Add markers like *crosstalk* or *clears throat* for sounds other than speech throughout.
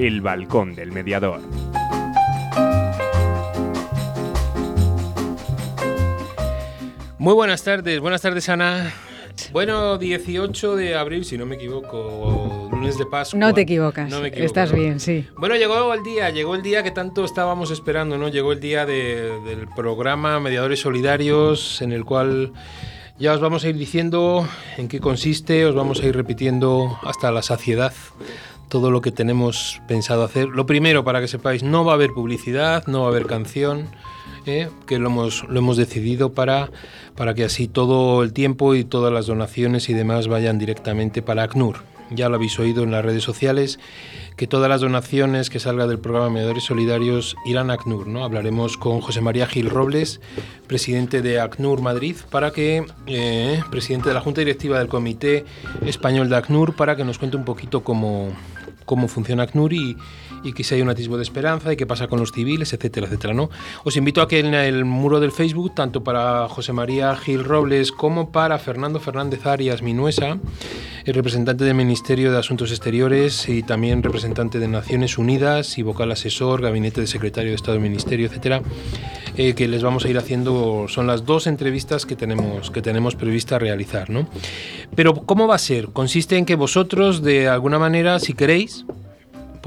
El balcón del mediador. Muy buenas tardes, buenas tardes Ana. Bueno, 18 de abril, si no me equivoco, lunes de Pascua. No te equivocas, No me equivoco, estás ¿no? bien, sí. Bueno, llegó el día, llegó el día que tanto estábamos esperando, ¿no? Llegó el día de- del programa Mediadores Solidarios, en el cual ya os vamos a ir diciendo en qué consiste, os vamos a ir repitiendo hasta la saciedad todo lo que tenemos pensado hacer. Lo primero, para que sepáis, no va a haber publicidad, no va a haber canción, ¿eh? que lo hemos, lo hemos decidido para, para que así todo el tiempo y todas las donaciones y demás vayan directamente para ACNUR. Ya lo habéis oído en las redes sociales, que todas las donaciones que salgan del programa Mediadores Solidarios irán a ACNUR. ¿no? Hablaremos con José María Gil Robles, presidente de ACNUR Madrid, para que, eh, presidente de la Junta Directiva del Comité Español de ACNUR, para que nos cuente un poquito cómo, cómo funciona ACNUR y, y que si hay un atisbo de esperanza y qué pasa con los civiles, etcétera, etcétera. ¿no? Os invito a que en el muro del Facebook, tanto para José María Gil Robles como para Fernando Fernández Arias Minuesa, el representante del Ministerio de Asuntos Exteriores y también representante de Naciones Unidas y vocal asesor, gabinete de secretario de Estado del Ministerio, etcétera, eh, que les vamos a ir haciendo, son las dos entrevistas que tenemos, que tenemos prevista realizar. ¿no? Pero ¿cómo va a ser? Consiste en que vosotros, de alguna manera, si queréis,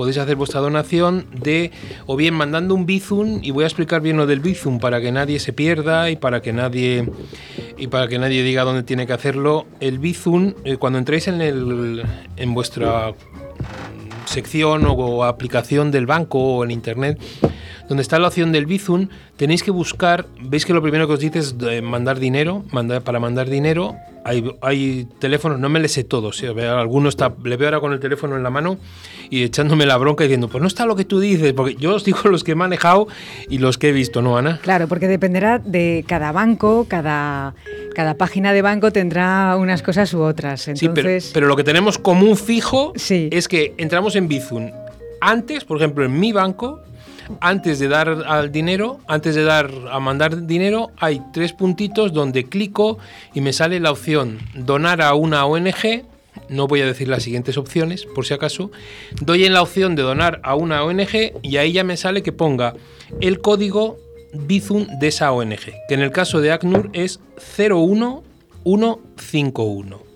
podéis hacer vuestra donación de o bien mandando un Bizum y voy a explicar bien lo del Bizum para que nadie se pierda y para que nadie y para que nadie diga dónde tiene que hacerlo. El Bizum eh, cuando entréis en el en vuestra sección o, o aplicación del banco o en internet donde está la opción del Bizum, tenéis que buscar, veis que lo primero que os dice es eh, mandar dinero, mandar, para mandar dinero, hay, hay teléfonos, no me les sé todos, eh, alguno está, le veo ahora con el teléfono en la mano y echándome la bronca diciendo, pues no está lo que tú dices, porque yo os digo *laughs* los que he manejado y los que he visto, ¿no, Ana? Claro, porque dependerá de cada banco, cada, cada página de banco tendrá unas cosas u otras. Sí, pero, Entonces, pero lo que tenemos común fijo Sí. es que entramos en Bizum. Antes, por ejemplo, en mi banco, antes de dar al dinero, antes de dar a mandar dinero, hay tres puntitos donde clico y me sale la opción donar a una ONG. No voy a decir las siguientes opciones, por si acaso. Doy en la opción de donar a una ONG y ahí ya me sale que ponga el código Bizum de esa ONG, que en el caso de ACNUR es 01151.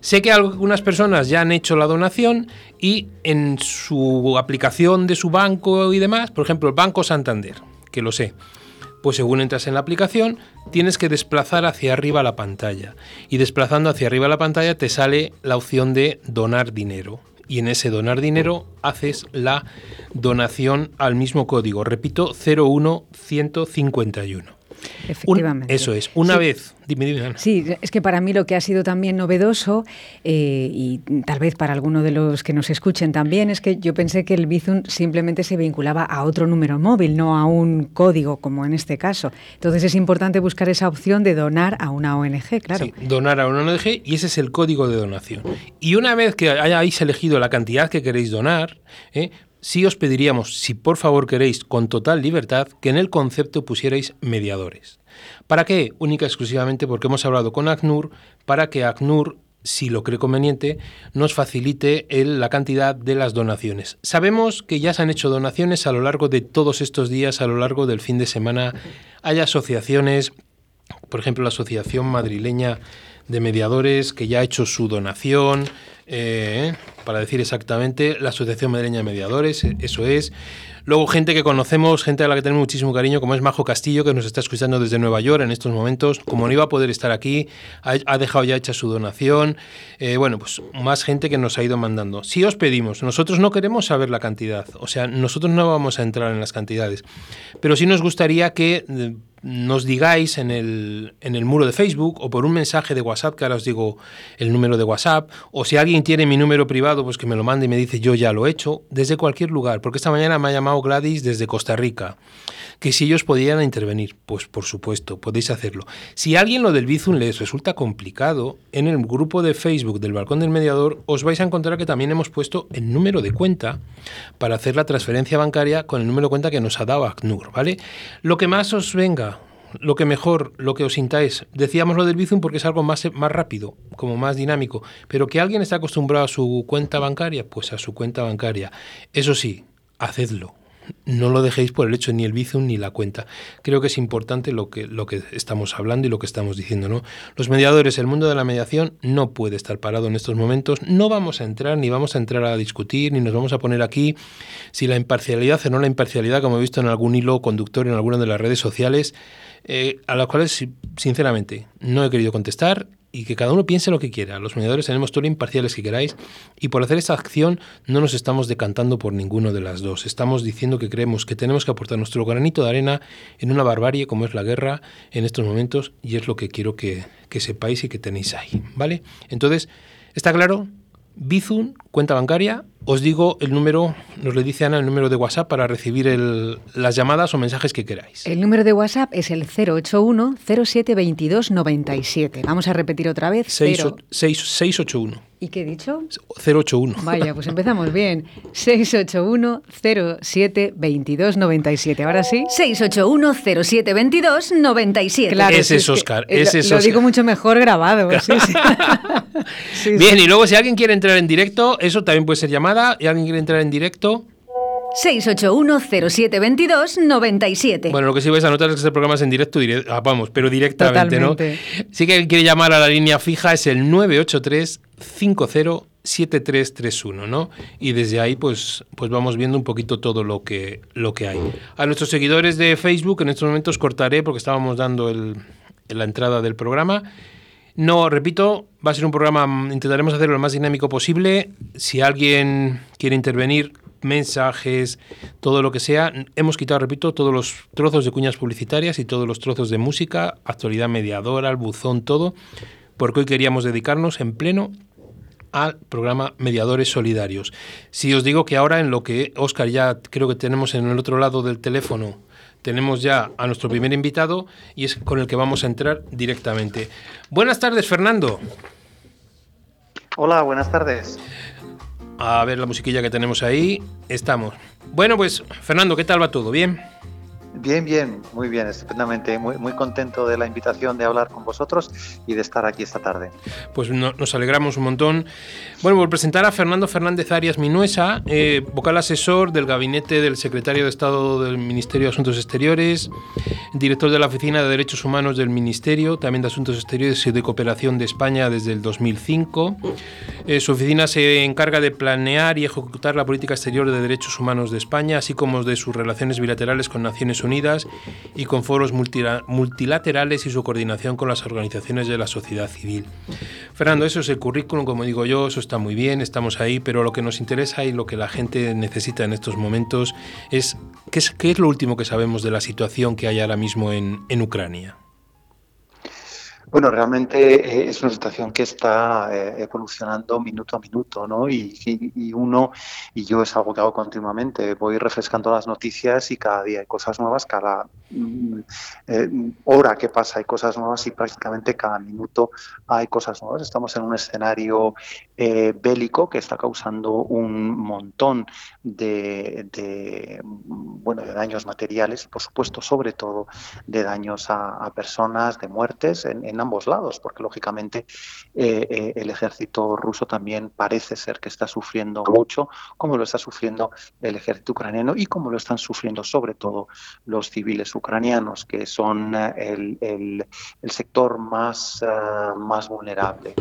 Sé que algunas personas ya han hecho la donación y en su aplicación de su banco y demás, por ejemplo, el Banco Santander, que lo sé, pues según entras en la aplicación, tienes que desplazar hacia arriba la pantalla. Y desplazando hacia arriba la pantalla te sale la opción de donar dinero. Y en ese donar dinero haces la donación al mismo código. Repito, 01151. Un- efectivamente. eso es. Una Sí. vez. Dime, dime, Ana. Sí, es que para mí lo que ha sido también novedoso eh, y tal vez para alguno de los que nos escuchen también es que yo pensé que el Bizum simplemente se vinculaba a otro número móvil, no a un código como en este caso. Entonces es importante buscar esa opción de donar a una ONG, claro. Sí, donar a una ONG y ese es el código de donación. Y una vez que hayáis elegido la cantidad que queréis donar, ¿eh? Sí os pediríamos, si por favor queréis, con total libertad, que en el concepto pusierais mediadores. ¿Para qué? Única y exclusivamente porque hemos hablado con ACNUR para que ACNUR si lo cree conveniente, nos facilite el- la cantidad de las donaciones. Sabemos que ya se han hecho donaciones a lo largo de todos estos días, a lo largo del fin de semana. Hay asociaciones, por ejemplo, la Asociación Madrileña de Mediadores, que ya ha hecho su donación, eh, para decir exactamente, la Asociación Madrileña de Mediadores, eh, eso es. Luego gente que conocemos, gente a la que tenemos muchísimo cariño, como es Majo Castillo, que nos está escuchando desde Nueva York en estos momentos. Como no iba a poder estar aquí, ha, dejado ya hecha su donación. Eh, bueno, pues más gente que nos ha ido mandando. Si os pedimos, nosotros no queremos saber la cantidad, o sea, nosotros no vamos a entrar en las cantidades, pero sí nos gustaría que eh, nos digáis en el, en el muro de Facebook o por un mensaje de WhatsApp, que ahora os digo el número de WhatsApp, o si alguien tiene mi número privado, pues que me lo mande y me dice yo ya lo he hecho, desde cualquier lugar, porque esta mañana me ha llamado Gladys desde Costa Rica, que si ellos podían intervenir, pues por supuesto, podéis hacerlo. Si a alguien lo del Bizum les resulta complicado, en el grupo de Facebook del Balcón del Mediador os vais a encontrar que también hemos puesto el número de cuenta para hacer la transferencia bancaria con el número de cuenta que nos ha dado ACNUR, ¿vale? Lo que más os venga, lo que mejor, lo que os sintáis. Decíamos lo del Bizum porque es algo más, más rápido, como más dinámico, pero que alguien está acostumbrado a su cuenta bancaria, pues a su cuenta bancaria. Eso sí, hacedlo no lo dejéis por el hecho ni el Bizum ni la cuenta. Creo que es importante lo que, lo que estamos hablando y lo que estamos diciendo. ¿no? Los mediadores, el mundo de la mediación no puede estar parado en estos momentos. No vamos a entrar, ni vamos a entrar a discutir, ni nos vamos a poner aquí si la imparcialidad o no la imparcialidad, como he visto en algún hilo conductor en alguna de las redes sociales, eh, a las cuales, sinceramente, no he querido contestar y que cada uno piense lo que quiera. Los mediadores tenemos todo lo imparciales que queráis y por hacer esta acción no nos estamos decantando por ninguno de las dos. Estamos diciendo que creemos que tenemos que aportar nuestro granito de arena en una barbarie como es la guerra en estos momentos y es lo que quiero que, que sepáis y que tenéis ahí. ¿Vale? Entonces, ¿está claro? Bizum, cuenta bancaria. Os digo el número, nos le dice Ana, el número de WhatsApp para recibir las llamadas o mensajes que queráis. El número de WhatsApp es el 081 0722 97. Vamos a repetir otra vez. 681. ¿Y qué he dicho? 081. Vaya, pues empezamos bien. 681 07 22 97. Ahora sí. 681 07 22 97. Claro, ese es, Oscar. ese es lo digo mucho mejor grabado. *laughs* bien, y luego si alguien quiere entrar en directo, eso también puede ser llamada. ¿Y alguien quiere entrar en directo? 681-0722-97. Bueno, lo que sí vais a notar es que este programa es en directo, ah, vamos, pero directamente, ¿no? Sí que quiere llamar a la línea fija, es el 983-507331, ¿no? Y desde ahí, pues, pues vamos viendo un poquito todo lo que, lo que hay. A nuestros seguidores de Facebook, en estos momentos cortaré porque estábamos dando el, la entrada del programa. No, repito, va a ser un programa, intentaremos hacerlo lo más dinámico posible. Si alguien quiere intervenir, mensajes, todo lo que sea. Hemos quitado, repito, todos los trozos de cuñas publicitarias y todos los trozos de música, actualidad mediadora, el buzón, todo, porque hoy queríamos dedicarnos en pleno al programa Mediadores Solidarios. Si os digo que ahora en lo que Oscar ya creo que tenemos en el otro lado del teléfono, tenemos ya a nuestro primer invitado y es con el que vamos a entrar directamente. Buenas tardes, Fernando. Hola, buenas tardes. A ver la musiquilla que tenemos ahí. Estamos. Bueno, pues Fernando, ¿qué tal va todo? ¿Bien? Bien, bien, muy bien, estupendamente. Muy, muy contento de la invitación de hablar con vosotros y de estar aquí esta tarde. Pues nos alegramos un montón. Bueno, por presentar a Fernando Fernández Arias Minuesa, eh, vocal asesor del gabinete del secretario de Estado del Ministerio de Asuntos Exteriores, director de la Oficina de Derechos Humanos del Ministerio, también de Asuntos Exteriores y de Cooperación de España desde el 2005. Eh, su oficina se encarga de planear y ejecutar la política exterior de derechos humanos de España, así como de sus relaciones bilaterales con Naciones Unidas y con foros multilaterales y su coordinación con las organizaciones de la sociedad civil. Fernando, eso es el currículum, como digo yo, eso está muy bien, estamos ahí, pero lo que nos interesa y lo que la gente necesita en estos momentos es qué es, lo último que sabemos de la situación que hay ahora mismo en Ucrania. Bueno, realmente eh, es una situación que está eh, evolucionando minuto a minuto, ¿no? Y, uno, y yo es algo que hago continuamente, voy refrescando las noticias y cada día hay cosas nuevas, cada eh, hora que pasa hay cosas nuevas y prácticamente cada minuto hay cosas nuevas. Estamos en un escenario bélico que está causando un montón de, bueno, de daños materiales por supuesto, sobre todo de daños a, personas, de muertes en ambos lados, porque lógicamente eh, eh, el ejército ruso también parece ser que está sufriendo mucho, como lo está sufriendo el ejército ucraniano y como lo están sufriendo sobre todo los civiles ucranianos, que son eh, el, sector más, más vulnerable.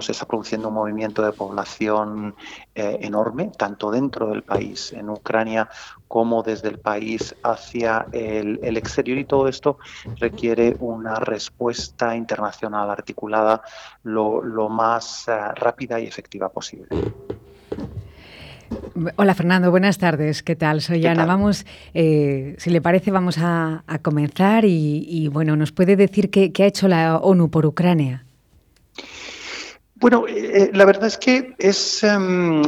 Se está produciendo un movimiento de población enorme, tanto dentro del país, en Ucrania, como desde el país hacia el, exterior y todo esto requiere una respuesta internacional articulada lo, más eh, rápida y efectiva posible. Hola Fernando, buenas tardes. ¿Qué tal? Soy Ana. Vamos, eh, si le parece, vamos a, comenzar y, bueno, nos puede decir qué, qué ha hecho la ONU por Ucrania. Bueno, eh, la verdad es que es em,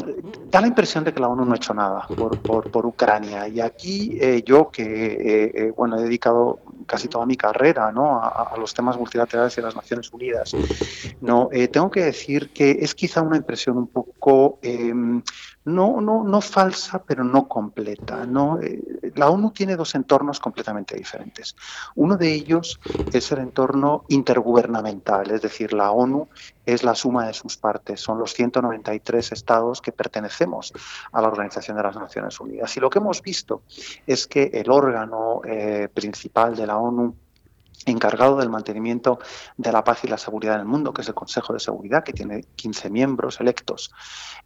da la impresión de que la ONU no ha hecho nada por, Ucrania. Y aquí yo, que bueno, he dedicado casi toda mi carrera ¿no? a, los temas multilaterales de las Naciones Unidas, no, tengo que decir que es quizá una impresión un poco em, no, no, no falsa, pero no completa. ¿no? Eh, la ONU tiene dos entornos completamente diferentes. Uno de ellos es el entorno intergubernamental, es decir, la ONU es la suma de sus partes, son los 193 estados que pertenecemos a la Organización de las Naciones Unidas. Y lo que hemos visto es que el órgano eh, principal de la ONU encargado del mantenimiento de la paz y la seguridad en el mundo, que es el Consejo de Seguridad, que tiene 15 miembros electos.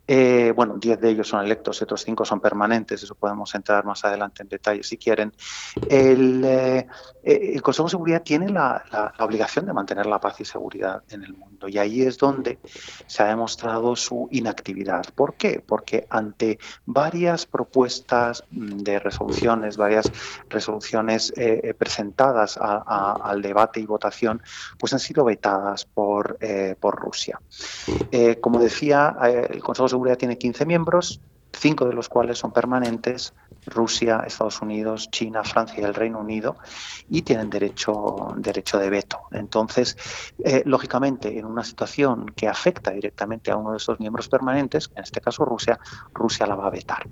Eh, bueno, 10 de ellos son electos y otros 5 son permanentes, eso podemos entrar más adelante en detalle si quieren. El, eh, eh, Consejo de Seguridad tiene la, la, obligación de mantener la paz y seguridad en el mundo y ahí es donde se ha demostrado su inactividad. ¿Por qué? Porque ante varias propuestas de resoluciones, varias resoluciones presentadas a al debate y votación, pues han sido vetadas por, eh, por Rusia. Eh, como decía, eh, el Consejo de Seguridad tiene 15 miembros, cinco de los cuales son permanentes, Rusia, Estados Unidos, China, Francia y el Reino Unido, y tienen derecho, derecho de veto. Entonces, lógicamente, en una situación que afecta directamente a uno de esos miembros permanentes, en este caso Rusia, Rusia la va a vetar.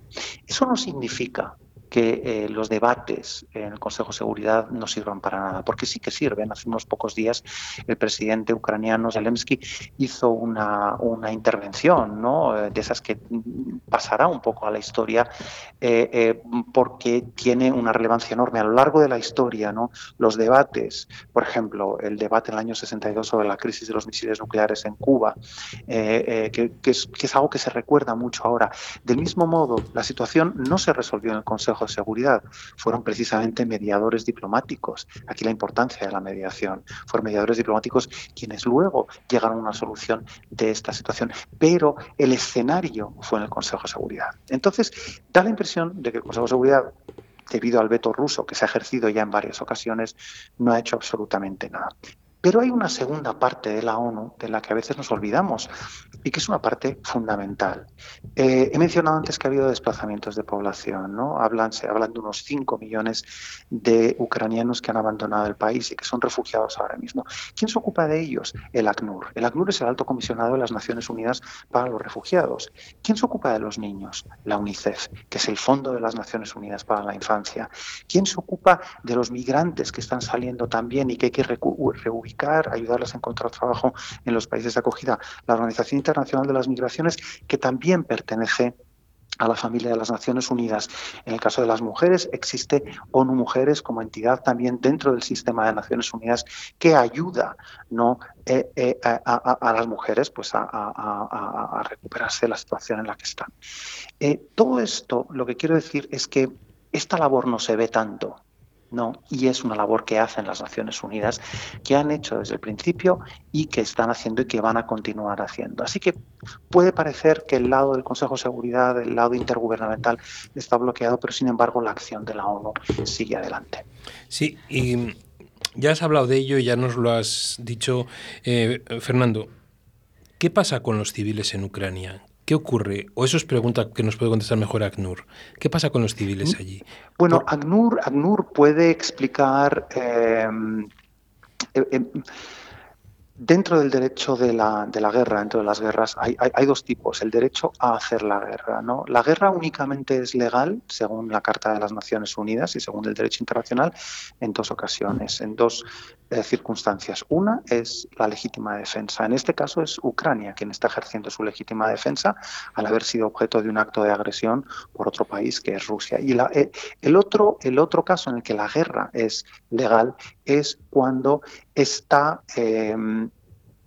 Eso no significa que eh, los debates en el Consejo de Seguridad no sirvan para nada, porque sí que sirven. Hace unos pocos días el presidente ucraniano Zelensky hizo una, una intervención, ¿no? Eh, de esas que pasará un poco a la historia, eh, porque tiene una relevancia enorme a lo largo de la historia. Los debates, por ejemplo, el debate en el año 62 sobre la crisis de los misiles nucleares en Cuba, que, es, que es algo que se recuerda mucho ahora. Del mismo modo, la situación no se resolvió en el Consejo de Seguridad fueron precisamente mediadores diplomáticos. Aquí la importancia de la mediación. Fueron mediadores diplomáticos quienes luego llegaron a una solución de esta situación. Pero el escenario fue en el Consejo de Seguridad. Entonces, da la impresión de que el Consejo de Seguridad debido al veto ruso que se ha ejercido ya en varias ocasiones, no ha hecho absolutamente nada. Pero hay una segunda parte de la ONU de la que a veces nos olvidamos y que es una parte fundamental. Eh, he mencionado antes que ha habido desplazamientos de población, ¿no? Hablan, hablan de unos 5 millones de ucranianos que han abandonado el país y que son refugiados ahora mismo. ¿Quién se ocupa de ellos? El ACNUR. El ACNUR es el alto comisionado de las Naciones Unidas para los Refugiados. ¿Quién se ocupa de los niños? La UNICEF, que es el Fondo de las Naciones Unidas para la Infancia. ¿Quién se ocupa de los migrantes que están saliendo también y que hay que reubicar? ayudarles a encontrar trabajo en los países de acogida. La Organización Internacional de las Migraciones, que también pertenece a la familia de las Naciones Unidas. En el caso de las mujeres, existe ONU Mujeres como entidad también dentro del sistema de Naciones Unidas que ayuda ¿no? Eh, eh, a, las mujeres pues, a, recuperarse de la situación en la que están. Eh, todo esto, lo que quiero decir es que esta labor no se ve tanto no, y es una labor que hacen las Naciones Unidas, que han hecho desde el principio y que están haciendo y que van a continuar haciendo. Así que puede parecer que el lado del Consejo de Seguridad, el lado intergubernamental, está bloqueado, pero sin embargo la acción de la ONU sigue adelante. Sí, y ya has hablado de ello, ya nos lo has dicho, eh, Fernando. ¿Qué pasa con los civiles en Ucrania? ¿Qué ocurre? O eso es pregunta que nos puede contestar mejor ACNUR. ¿Qué pasa con los civiles mm. allí? Bueno, ACNUR, puede explicar... Eh, eh, eh, dentro del derecho de la, de la, guerra, dentro de las guerras, hay, hay, dos tipos. El derecho a hacer la guerra. ¿no? La guerra únicamente es legal, según la Carta de las Naciones Unidas y según el derecho internacional, en dos ocasiones, en dos eh, circunstancias. Una es la legítima defensa. En este caso es Ucrania quien está ejerciendo su legítima defensa al haber sido objeto de un acto de agresión por otro país que es Rusia. Y la, eh, el, otro, el otro caso en el que la guerra es legal es cuando está em,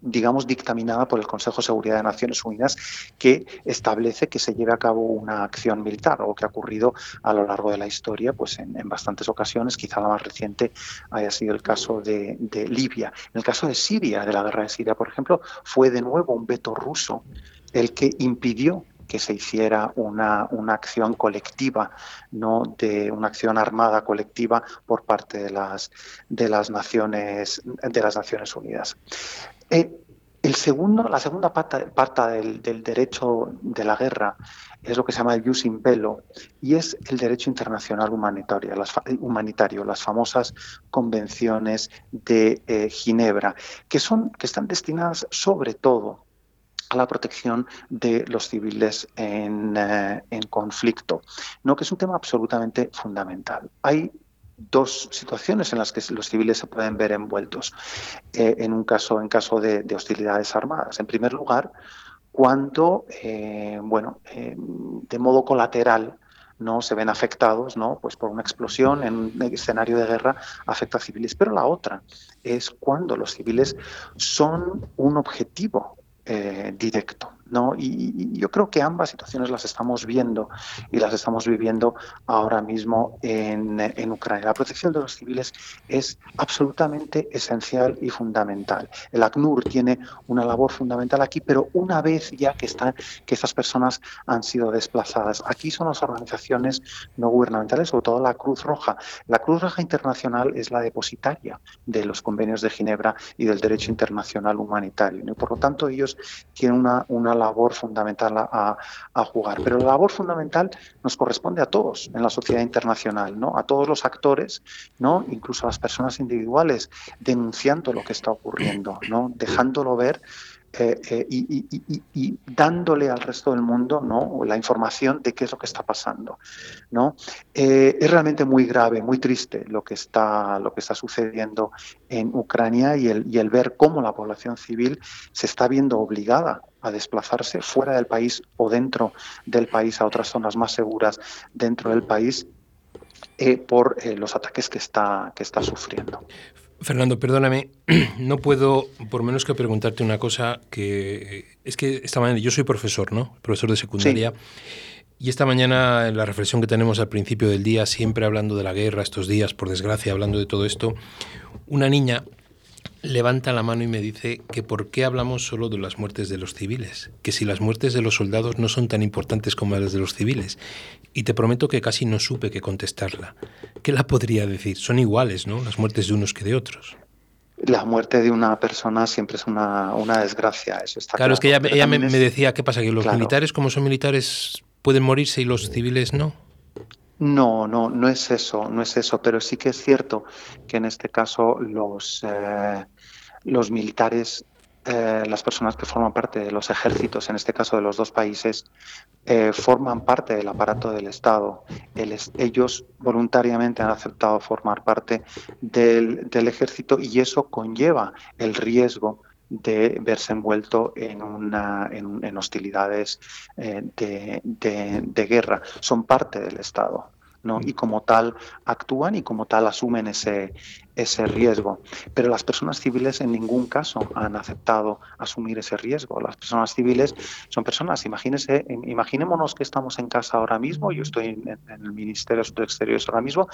digamos, dictaminada por el Consejo de Seguridad de Naciones Unidas, que establece que se lleve a cabo una acción militar, algo que ha ocurrido a lo largo de la historia, pues en, bastantes ocasiones, quizá la más reciente haya sido el caso de, Libia. En el caso de Siria, de la guerra de Siria, por ejemplo, fue de nuevo un veto ruso el que impidió que se hiciera una, una, acción colectiva, no de una acción armada colectiva por parte de las, de las Naciones de las Naciones Unidas. Eh, El segundo, la segunda pata, del, derecho de la guerra es lo que se llama el jus in bello y es el derecho internacional humanitario, las, humanitario, las famosas convenciones de eh, Ginebra, que, son, que están destinadas sobre todo a la protección de los civiles en, eh, en, conflicto, ¿no? que es un tema absolutamente fundamental. Hay dos situaciones en las que los civiles se pueden ver envueltos eh, en un caso en caso de, hostilidades armadas. En primer lugar, cuando eh, bueno de modo colateral no se ven afectados no pues por una explosión en un escenario de guerra afecta a civiles pero la otra es cuando los civiles son un objetivo eh, directo. ¿No? Y, yo creo que ambas situaciones las estamos viendo y las estamos viviendo ahora mismo en, en, Ucrania. La protección de los civiles es absolutamente esencial y fundamental. El ACNUR tiene una labor fundamental aquí, pero una vez ya que, están, que estas personas han sido desplazadas, aquí son las organizaciones no gubernamentales, sobre todo la Cruz Roja. La Cruz Roja Internacional es la depositaria de los convenios de Ginebra y del derecho internacional humanitario. Y por lo tanto, ellos tienen una, una labor fundamental a, jugar. Pero la labor fundamental nos corresponde a todos en la sociedad internacional, ¿no? A todos los actores, ¿no? Incluso a las personas individuales, denunciando lo que está ocurriendo, ¿no? Dejándolo ver eh, eh, y, dándole al resto del mundo ¿no? la información de qué es lo que está pasando. ¿no? Eh, es realmente muy grave, muy triste lo que está, lo que está sucediendo en Ucrania y el, y el ver cómo la población civil se está viendo obligada a desplazarse fuera del país o dentro del país a otras zonas más seguras dentro del país por los ataques que está, que está sufriendo. Fernando, perdóname, *clears throat* no puedo por menos que preguntarte una cosa que es que esta mañana yo soy profesor, ¿no? Profesor de secundaria. Y esta mañana, en la reflexión que tenemos al principio del día, siempre hablando de la guerra, estos días, por desgracia, hablando de todo esto, una niña levanta la mano y me dice que por qué hablamos solo de las muertes de los civiles, que si las muertes de los soldados no son tan importantes como las de los civiles. Y te prometo que casi no supe qué contestarla. ¿Qué la podría decir? Son iguales, ¿no? Las muertes de unos que de otros. La muerte de una persona siempre es una, desgracia, eso está claro. es que ella, me, decía, ¿qué pasa? ¿Que los militares, como son militares, pueden morirse y los civiles no? No, no, no es eso, no es eso, pero sí que es cierto que en este caso los, eh, los militares, eh, las personas que forman parte de los ejércitos, en este caso de los dos países, eh, forman parte del aparato del Estado. ellos voluntariamente han aceptado formar parte del, del ejército y eso conlleva el riesgo de verse envuelto en, una, en, hostilidades eh, de, de, guerra. Son parte del Estado. ¿no? y como tal actúan y como tal asumen ese, ese riesgo. Pero las personas civiles en ningún caso han aceptado asumir ese riesgo. Las personas civiles son personas, imagínese, imaginémonos que estamos en casa ahora mismo, yo estoy en, el Ministerio de Exteriores ahora mismo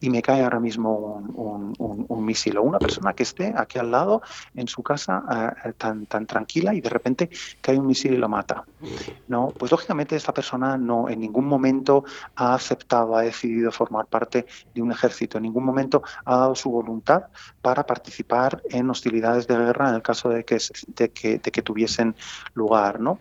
y me cae ahora mismo un, un, misil o una persona que esté aquí al lado en su casa eh, tan, tan tranquila y de repente cae un misil y lo mata. ¿no? Pues lógicamente esta persona no en ningún momento ha aceptado, ha decidido formar parte de un ejército, en ningún momento ha dado su voluntad para participar en hostilidades de guerra en el caso de que, de que, de que tuviesen lugar. ¿no?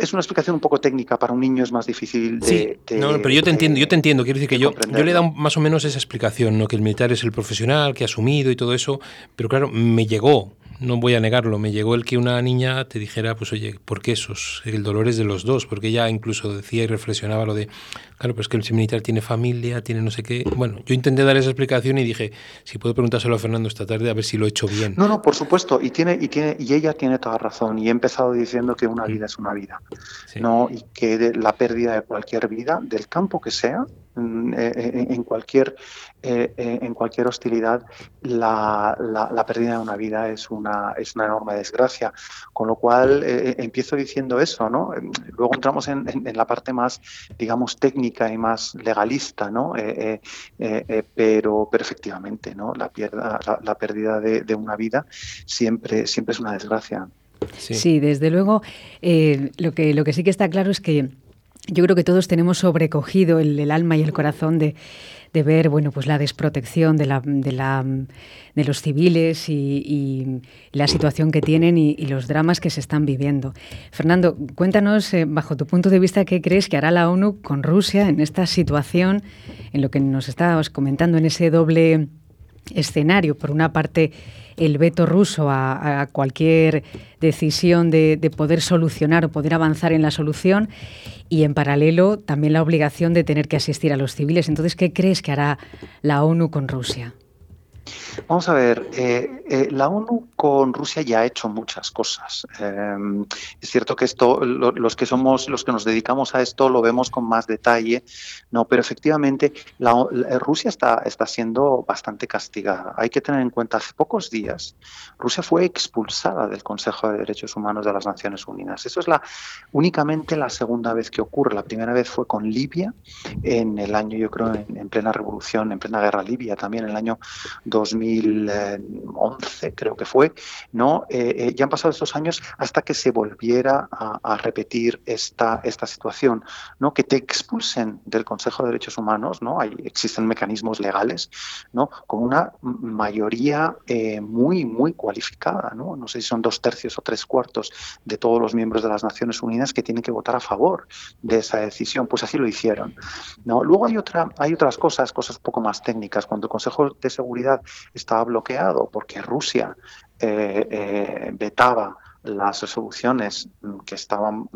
Es una explicación un poco técnica, para un niño es más difícil de... Sí, no, pero yo te entiendo, yo te entiendo, quiero decir que yo, yo le he dado más o menos esa explicación, ¿no? que el militar es el profesional, que ha asumido y todo eso, pero claro, me llegó no voy a negarlo, me llegó el que una niña te dijera, pues oye, ¿por qué esos? El dolor es de los dos, porque ella incluso decía y reflexionaba lo de, claro, pues que el militar tiene familia, tiene no sé qué. Bueno, yo intenté dar esa explicación y dije, si puedo preguntárselo a Fernando esta tarde a ver si lo he hecho bien. No, no, por supuesto, y tiene y tiene y ella tiene toda razón y he empezado diciendo que una vida es una vida. No, y que la pérdida de cualquier vida del campo que sea, Mm, en cualquier, eh, en cualquier hostilidad la, la, pérdida de una vida es una, es una enorme desgracia. Con lo cual empiezo diciendo eso, ¿no? Luego entramos en, en, la parte más, digamos, técnica y más legalista, ¿no? pero, pero efectivamente, ¿no? La, pierda, la, pérdida de, de, una vida siempre, siempre es una desgracia. Sí, desde luego. lo, que, lo que sí que está claro es que yo creo que todos tenemos sobrecogido el, alma y el corazón de, ver bueno, pues la desprotección de, la, de, los civiles y, la situación que tienen y, los dramas que se están viviendo. Fernando, cuéntanos, eh, bajo tu punto de vista, qué crees que hará la ONU con Rusia en esta situación, en lo que nos estabas comentando, en ese doble escenario. Por una parte, el veto ruso a, cualquier decisión de, poder solucionar o poder avanzar en la solución y en paralelo también la obligación de tener que asistir a los civiles. Entonces, ¿qué crees que hará la ONU con Rusia? Vamos a ver, eh, eh, la ONU con Rusia ya ha hecho muchas cosas. Em, es cierto que esto, los que somos, los que nos dedicamos a esto, lo vemos con más detalle, no, pero efectivamente Rusia está, está siendo bastante castigada. Hay que tener en cuenta, hace pocos días, Rusia fue expulsada del Consejo de Derechos Humanos de las Naciones Unidas. Eso es la únicamente la segunda vez que ocurre. La primera vez fue con Libia en el año, yo creo, en, en plena revolución, en plena guerra libia, también en el año 2011 creo que fue, ¿no? Eh, eh, ya han pasado estos años hasta que se volviera a, repetir esta, esta situación, ¿no? Que te expulsen del Consejo de Derechos Humanos, ¿no? Hay, existen mecanismos legales, ¿no? Con una mayoría eh, muy, muy cualificada, ¿no? No sé si son dos tercios o tres cuartos de todos los miembros de las Naciones Unidas que tienen que votar a favor de esa decisión. Pues así lo hicieron, ¿no? Luego hay, otra, hay otras cosas, cosas un poco más técnicas. Cuando el Consejo de Seguridad estaba bloqueado porque Rusia eh, eh, vetaba las resoluciones que estaban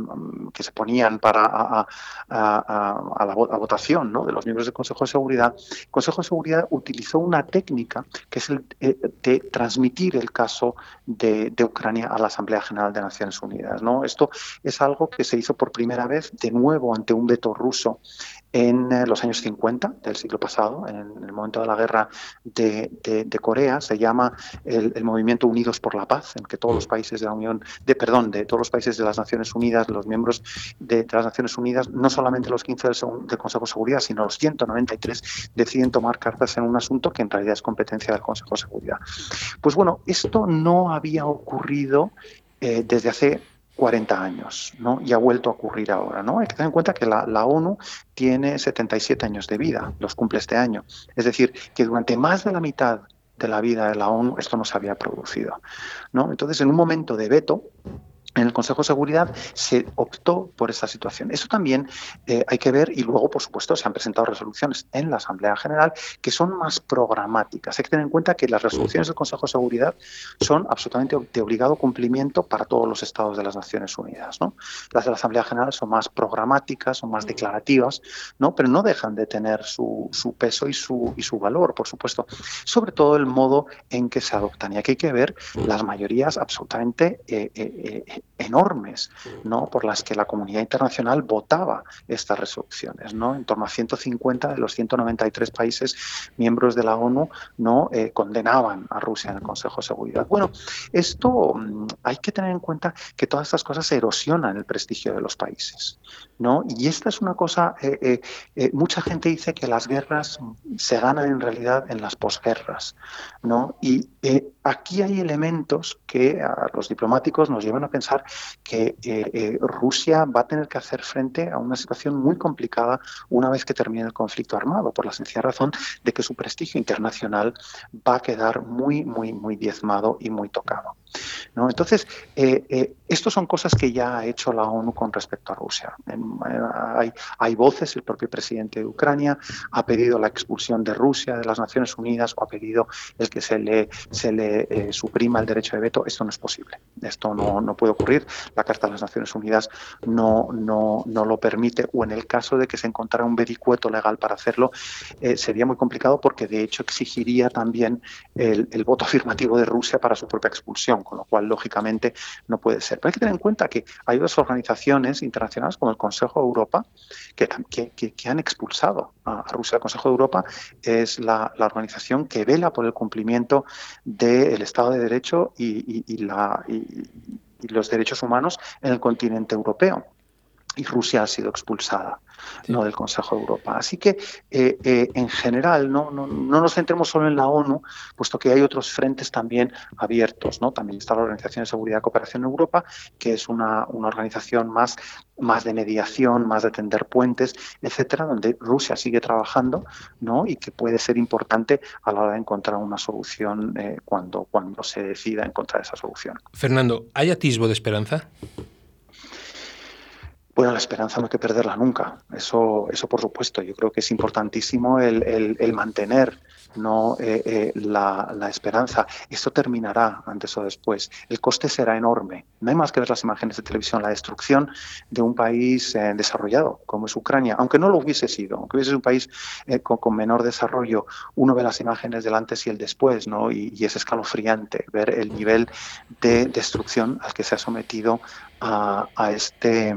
que se ponían para a, la votación de los miembros del Consejo de Seguridad, el Consejo de Seguridad utilizó una técnica que es el eh, de transmitir el caso de, Ucrania a la Asamblea General de Naciones Unidas. ¿no? Esto es algo que se hizo por primera vez de nuevo ante un veto ruso en eh, los años 50 del siglo pasado, en el momento de la guerra de, Corea, se llama el, movimiento Unidos por la Paz, en que todos los países de la Unión, de perdón, de todos los países de las Naciones Unidas, los miembros de, las Naciones Unidas, no solamente los 15 del, Consejo de Seguridad, sino los 193 deciden tomar cartas en un asunto que en realidad es competencia del Consejo de Seguridad. Pues bueno, esto no había ocurrido eh, desde hace 40 años, ¿no? Y ha vuelto a ocurrir ahora, ¿no? Hay que tener en cuenta que la, ONU tiene 77 años de vida, los cumple este año. Es decir, que durante más de la mitad de la vida de la ONU esto no se había producido, ¿no? Entonces, en un momento de veto, en el Consejo de Seguridad se optó por esta situación. Eso también eh, hay que ver y luego, por supuesto, se han presentado resoluciones en la Asamblea General que son más programáticas. Hay que tener en cuenta que las resoluciones del Consejo de Seguridad son absolutamente de obligado cumplimiento para todos los estados de las Naciones Unidas. ¿no? Las de la Asamblea General son más programáticas, son más declarativas, ¿no? pero no dejan de tener su, peso y su, y su valor, por supuesto. Sobre todo el modo en que se adoptan. Y aquí hay que ver las mayorías absolutamente eh, eh, enormes, ¿no? Por las que la comunidad internacional votaba estas resoluciones, ¿no? En torno a 150 de los 193 países miembros de la ONU, ¿no? Eh, condenaban a Rusia en el Consejo de Seguridad. Bueno, esto mm, hay que tener en cuenta que todas estas cosas erosionan el prestigio de los países, ¿no? Y esta es una cosa, eh, eh, mucha gente dice que las guerras se ganan en realidad en las posguerras, ¿no? Y aquí hay elementos que a los diplomáticos nos llevan a pensar que eh, eh, Rusia va a tener que hacer frente a una situación muy complicada una vez que termine el conflicto armado, por la sencilla razón de que su prestigio internacional va a quedar muy, muy, muy diezmado y muy tocado. ¿No? Entonces, eh, eh, estas son cosas que ya ha hecho la ONU con respecto a Rusia. Eh, hay, hay, voces, el propio presidente de Ucrania ha pedido la expulsión de Rusia de las Naciones Unidas o ha pedido el que se le, se le suprima el derecho de veto. Esto no es posible. Esto no, no, puede ocurrir. La Carta de las Naciones Unidas no, no, no lo permite o en el caso de que se encontrara un vericueto legal para hacerlo, sería muy complicado porque de hecho exigiría también el voto afirmativo de Rusia para su propia expulsión con lo cual lógicamente no puede ser. Pero hay que tener en cuenta que hay otras organizaciones internacionales como el Consejo de Europa que, que, han expulsado a, Rusia. El Consejo de Europa es la, organización que vela por el cumplimiento del Estado de Derecho y los derechos humanos en el continente europeo. y Rusia ha sido expulsada no del Consejo de Europa. Así que, eh, eh, en general, ¿no? No, nos centremos solo en la ONU, puesto que hay otros frentes también abiertos. ¿no? También está la Organización de Seguridad y Cooperación en Europa, que es una, una organización más, más de mediación, más de tender puentes, etcétera, donde Rusia sigue trabajando ¿no? y que puede ser importante a la hora de encontrar una solución eh, cuando, cuando se decida encontrar esa solución. Fernando, ¿hay atisbo de esperanza? Bueno, la esperanza no hay que perderla nunca. Eso, eso por supuesto. Yo creo que es importantísimo el, mantener no eh, eh, la, esperanza. Esto terminará antes o después. El coste será enorme. No hay más que ver las imágenes de televisión. La destrucción de un país eh, desarrollado como es Ucrania, aunque no lo hubiese sido, aunque hubiese sido un país con, menor desarrollo, uno ve las imágenes del antes y el después, ¿no? Y, es escalofriante ver el nivel de destrucción al que se ha sometido a, este,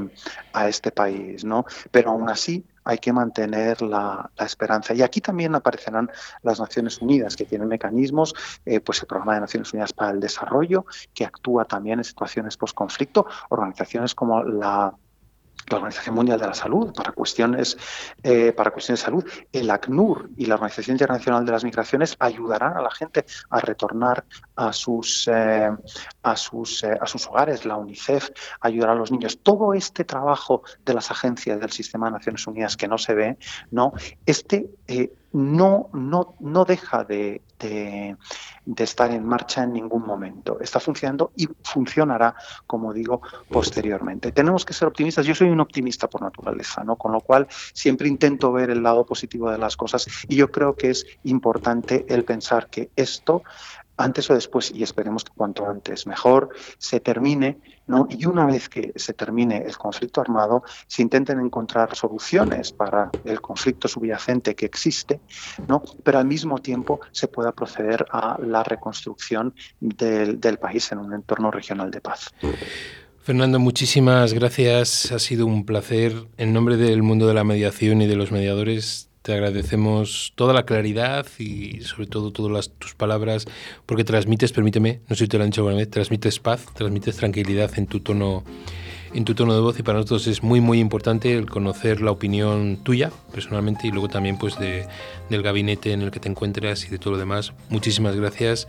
a este país, ¿no? Pero aún así hay que mantener la, esperanza. Y aquí también aparecerán las Naciones Unidas, que tienen mecanismos, eh, pues el Programa de Naciones Unidas para el Desarrollo, que actúa también en situaciones post-conflicto, organizaciones como la la Organización Mundial de la Salud para cuestiones, eh, para cuestiones de salud, el ACNUR y la Organización Internacional de las Migraciones ayudarán a la gente a retornar a sus, eh, a sus, eh, a sus hogares, la UNICEF ayudará a los niños. Todo este trabajo de las agencias del sistema de Naciones Unidas que no se ve, no, este no, no, no deja de, estar en marcha en ningún momento. Está funcionando y funcionará, como digo, posteriormente. Tenemos que ser optimistas. Yo soy un optimista por naturaleza, ¿no? Con lo cual siempre intento ver el lado positivo de las cosas y yo creo que es importante el pensar que esto antes o después, y esperemos que cuanto antes mejor, se termine, ¿no? Y una vez que se termine el conflicto armado, se intenten encontrar soluciones para el conflicto subyacente que existe, ¿no? Pero al mismo tiempo se pueda proceder a la reconstrucción del, del país en un entorno regional de paz. Fernando, muchísimas gracias. Ha sido un placer. En nombre del mundo de la mediación y de los mediadores, te agradecemos toda la claridad y sobre todo todas tus palabras, porque transmites, permíteme, no sé si te lo han dicho alguna vez, transmites paz, transmites tranquilidad en tu tono en tu tono de voz y para nosotros es muy muy importante el conocer la opinión tuya personalmente y luego también pues de, del gabinete en el que te encuentras y de todo lo demás. Muchísimas gracias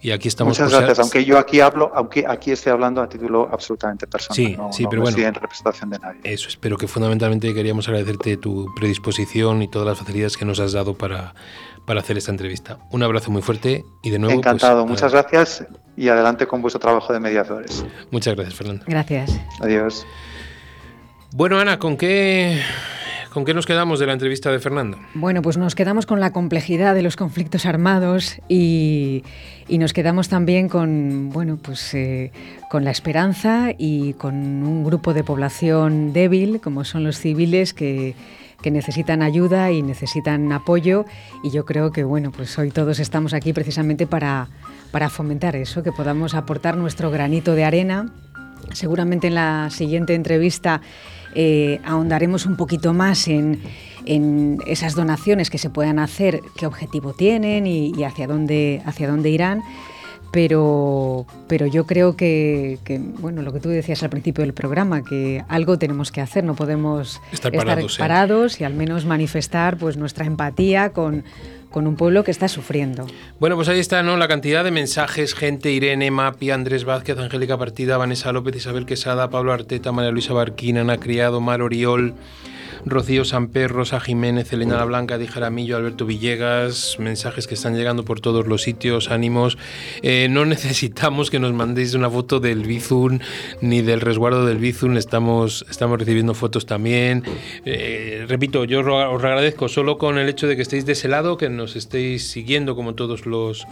y aquí estamos. Muchas gracias. Aunque yo aquí hablo, aunque aquí esté hablando a título absolutamente personal. Sí, no, sí, pero bueno. en representación de nadie. Eso, espero que fundamentalmente queríamos agradecerte tu predisposición y todas las facilidades que nos has dado para, para hacer esta entrevista. Un abrazo muy fuerte y de nuevo. Pues, Encantado, muchas gracias y adelante con vuestro trabajo de mediadores. Muchas gracias, Fernando. Gracias. Adiós. Bueno, Ana, ¿con qué ¿Con qué nos quedamos de la entrevista de Fernando? Bueno, pues nos quedamos con la complejidad de los conflictos armados y, nos quedamos también con, bueno, pues, eh, con la esperanza y con un grupo de población débil, como son los civiles, que, necesitan ayuda y necesitan apoyo. Y yo creo que, bueno, pues hoy todos estamos aquí precisamente para, para fomentar eso, que podamos aportar nuestro granito de arena. Seguramente en la siguiente entrevista eh, ahondaremos un poquito más en, esas donaciones que se puedan hacer, qué objetivo tienen y, hacia, dónde, hacia dónde irán. Pero, pero yo creo que, bueno, lo que tú decías al principio del programa, que algo tenemos que hacer, no podemos estar parados, parados y al menos manifestar pues, nuestra empatía con, con un pueblo que está sufriendo. Bueno, pues ahí está, ¿no? La cantidad de mensajes, gente, Irene, Mapi, Andrés Vázquez, Angélica Partida, Vanessa López, Isabel Quesada, Pablo Arteta, María Luisa Barquina, Ana Criado, Mar Oriol, Rocío Samper, Rosa Jiménez, Elena La Blanca, Dijaramillo, Alberto Villegas, mensajes que están llegando por todos los sitios, ánimos. Eh, no *laughs* necesitamos que nos mandéis una foto del Bizun ni del resguardo del Bizun, estamos, estamos recibiendo fotos también. Eh, repito, yo os agradezco solo con el hecho de que estéis de ese lado, que nos estéis siguiendo como todos los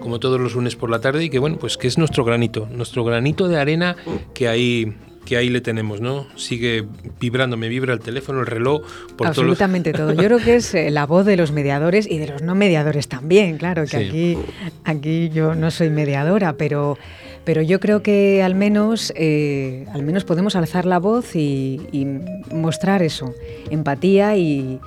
como todos los lunes por la tarde y que bueno, pues que es nuestro granito, nuestro granito de arena que hay que ahí le tenemos, ¿no? Sigue vibrando, me vibra el teléfono, el reloj, por Absolutamente todo. Yo creo que es eh, la voz de los mediadores y de los no mediadores también, claro, que aquí, aquí yo no soy mediadora, pero, pero yo creo que al menos, eh, al menos podemos alzar la voz y, mostrar eso, empatía y,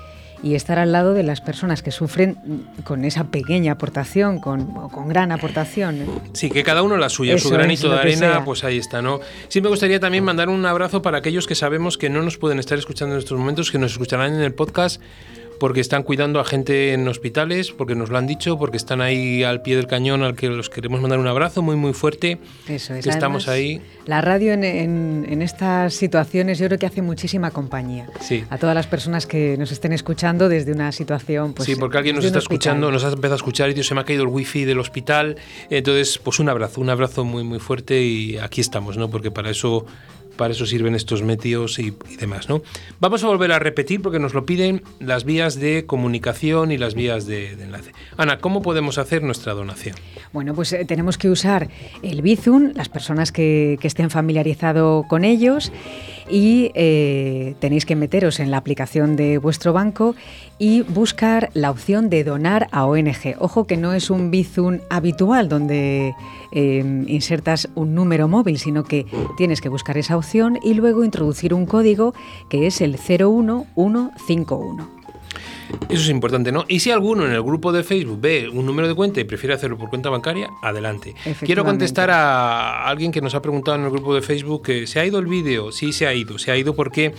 y estar al lado de las personas que sufren con esa pequeña aportación, con, con gran aportación. Sí, que cada uno la suya, su granito de arena, pues ahí está, ¿no? Sí me gustaría también mandar un abrazo para aquellos que sabemos que no nos pueden estar escuchando en estos momentos, que nos escucharán en el podcast porque están cuidando a gente en hospitales, porque nos lo han dicho, porque están ahí al pie del cañón al que los queremos mandar un abrazo muy muy fuerte. Eso es. Que estamos ahí. La radio en, en, estas situaciones yo creo que hace muchísima compañía. Sí. A todas las personas que nos estén escuchando desde una situación. Pues, sí, porque alguien nos está escuchando, nos ha empezado a escuchar y se me ha caído el wifi del hospital. Entonces, pues un abrazo, un abrazo muy muy fuerte y aquí estamos, ¿no? Porque para eso para eso sirven estos medios y, demás, ¿no? Vamos a volver a repetir porque nos lo piden las vías de comunicación y las vías de, enlace. Ana, ¿cómo podemos hacer nuestra donación? Bueno, pues eh, tenemos que usar el Bizum, las personas que, estén familiarizados con ellos y eh, tenéis que meteros en la aplicación de vuestro banco y buscar la opción de donar a ONG. Ojo que no es un Bizum habitual donde em, insertas un número móvil, sino que tienes que buscar esa opción y luego introducir un código que es el 01151. Eso es importante, ¿no? Y si alguno en el grupo de Facebook ve un número de cuenta y prefiere hacerlo por cuenta bancaria, adelante. Quiero contestar a alguien que nos ha preguntado en el grupo de Facebook que se ha ido el vídeo. Sí, se ha ido. Se ha ido porque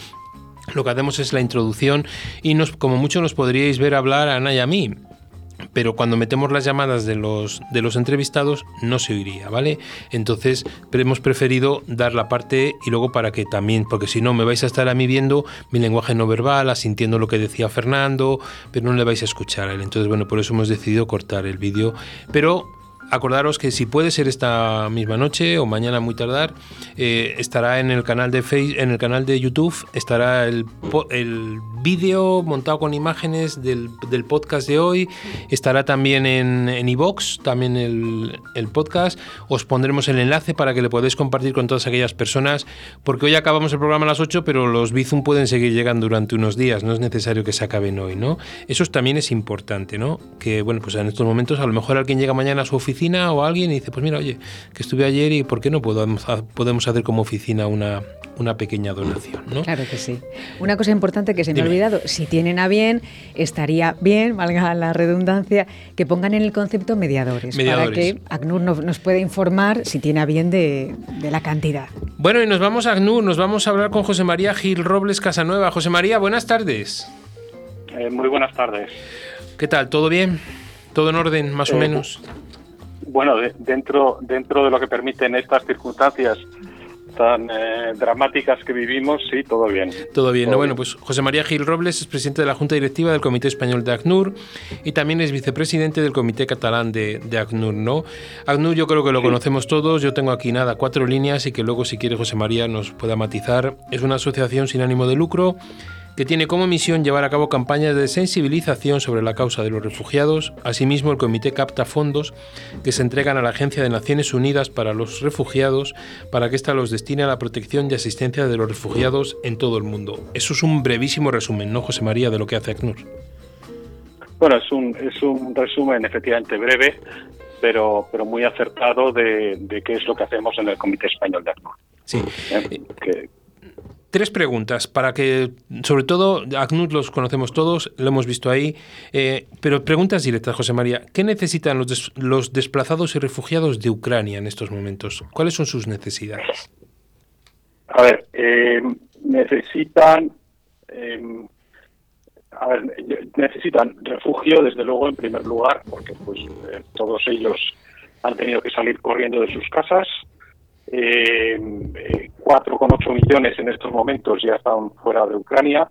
lo que hacemos es la introducción y nos, como mucho nos podríais ver hablar a Ana y a mí pero cuando metemos las llamadas de los, de los entrevistados no se oiría, ¿vale? Entonces hemos preferido dar la parte y luego para que también, porque si no me vais a estar a mí viendo mi lenguaje no verbal, asintiendo lo que decía Fernando, pero no le vais a escuchar a él. Entonces, bueno, por eso hemos decidido cortar el vídeo, pero acordaros que si puede ser esta misma noche o mañana muy tardar, eh, estará en el canal de Facebook, en el canal de YouTube, estará el, el vídeo montado con imágenes del, del, podcast de hoy, estará también en iVox, también el, el, podcast. Os pondremos el enlace para que le podáis compartir con todas aquellas personas, porque hoy acabamos el programa a las 8, pero los Bizum pueden seguir llegando durante unos días, no es necesario que se acaben hoy, ¿no? Eso también es importante, ¿no? Que bueno, pues en estos momentos a lo mejor alguien llega mañana a su oficina o alguien y dice, pues mira, oye, que estuve ayer y ¿por qué no podemos, podemos hacer como oficina una, una pequeña donación? ¿no? Claro que sí. Una cosa importante que se me ha olvidado, si tienen a bien, estaría bien, valga la redundancia, que pongan en el concepto mediadores, para que ACNUR nos, pueda informar si tiene a bien de, de, la cantidad. Bueno, y nos vamos a ACNUR, nos vamos a hablar con José María Gil Robles Casanueva. José María, buenas tardes. Eh, muy buenas tardes. ¿Qué tal? ¿Todo bien? ¿Todo en orden, más o eh, menos? Bueno, dentro, dentro de lo que permiten estas circunstancias tan eh, dramáticas que vivimos, sí, todo bien. Todo bien, bueno, pues José María Gil Robles es presidente de la Junta Directiva del Comité Español de ACNUR y también es vicepresidente del Comité Catalán de, ACNUR, ¿no? ACNUR yo creo que lo conocemos todos, yo tengo aquí nada, cuatro líneas y que luego si quiere José María nos pueda matizar. Es una asociación sin ánimo de lucro que tiene como misión llevar a cabo campañas de sensibilización sobre la causa de los refugiados. Asimismo, el comité capta fondos que se entregan a la Agencia de Naciones Unidas para los Refugiados para que ésta los destine a la protección y asistencia de los refugiados en todo el mundo. Eso es un brevísimo resumen, ¿no, José María, de lo que hace ACNUR? Bueno, es un, es un resumen efectivamente breve, pero, pero muy acertado de, qué es lo que hacemos en el Comité Español de ACNUR. Sí. ¿Eh? Tres preguntas para que, sobre todo, ACNUR los conocemos todos, lo hemos visto ahí, eh, pero preguntas directas, José María. ¿Qué necesitan los, los desplazados y refugiados de Ucrania en estos momentos? ¿Cuáles son sus necesidades? A ver, eh, necesitan, eh, a ver, necesitan refugio, desde luego, en primer lugar, porque pues todos ellos han tenido que salir corriendo de sus casas eh, 4,8 millones en estos momentos ya están fuera de Ucrania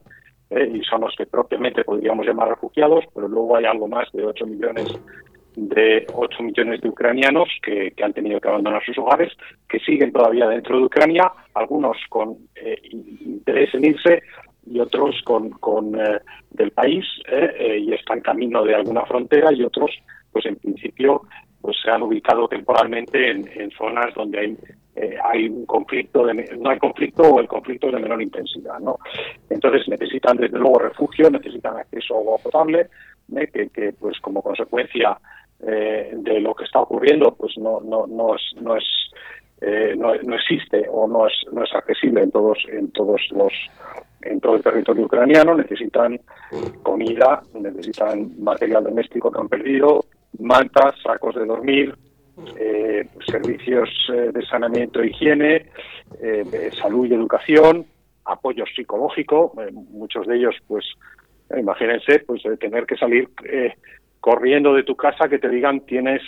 eh, y son los que propiamente podríamos llamar refugiados, pero luego hay algo más de 8 millones de 8 millones de ucranianos que, han tenido que abandonar sus hogares, que siguen todavía dentro de Ucrania, algunos con eh, interés en irse y otros con, con eh, del país eh, y están camino de alguna frontera y otros, pues en principio, pues se han ubicado temporalmente en, en zonas donde hay eh, hay un conflicto, no hay conflicto o el conflicto es de menor intensidad. ¿no? Entonces necesitan desde luego refugio, necesitan acceso a agua potable, ¿eh? que, pues como consecuencia eh, de lo que está ocurriendo pues no, no, no es, no, es no, existe o no es, no es accesible en todos, en todos los en todo el territorio ucraniano, necesitan comida, necesitan material doméstico que han perdido, mantas, sacos de dormir, eh, servicios eh, de saneamiento e higiene, eh, salud y educación, apoyo psicológico, muchos de ellos, pues, imagínense, pues tener que salir corriendo de tu casa, que te digan tienes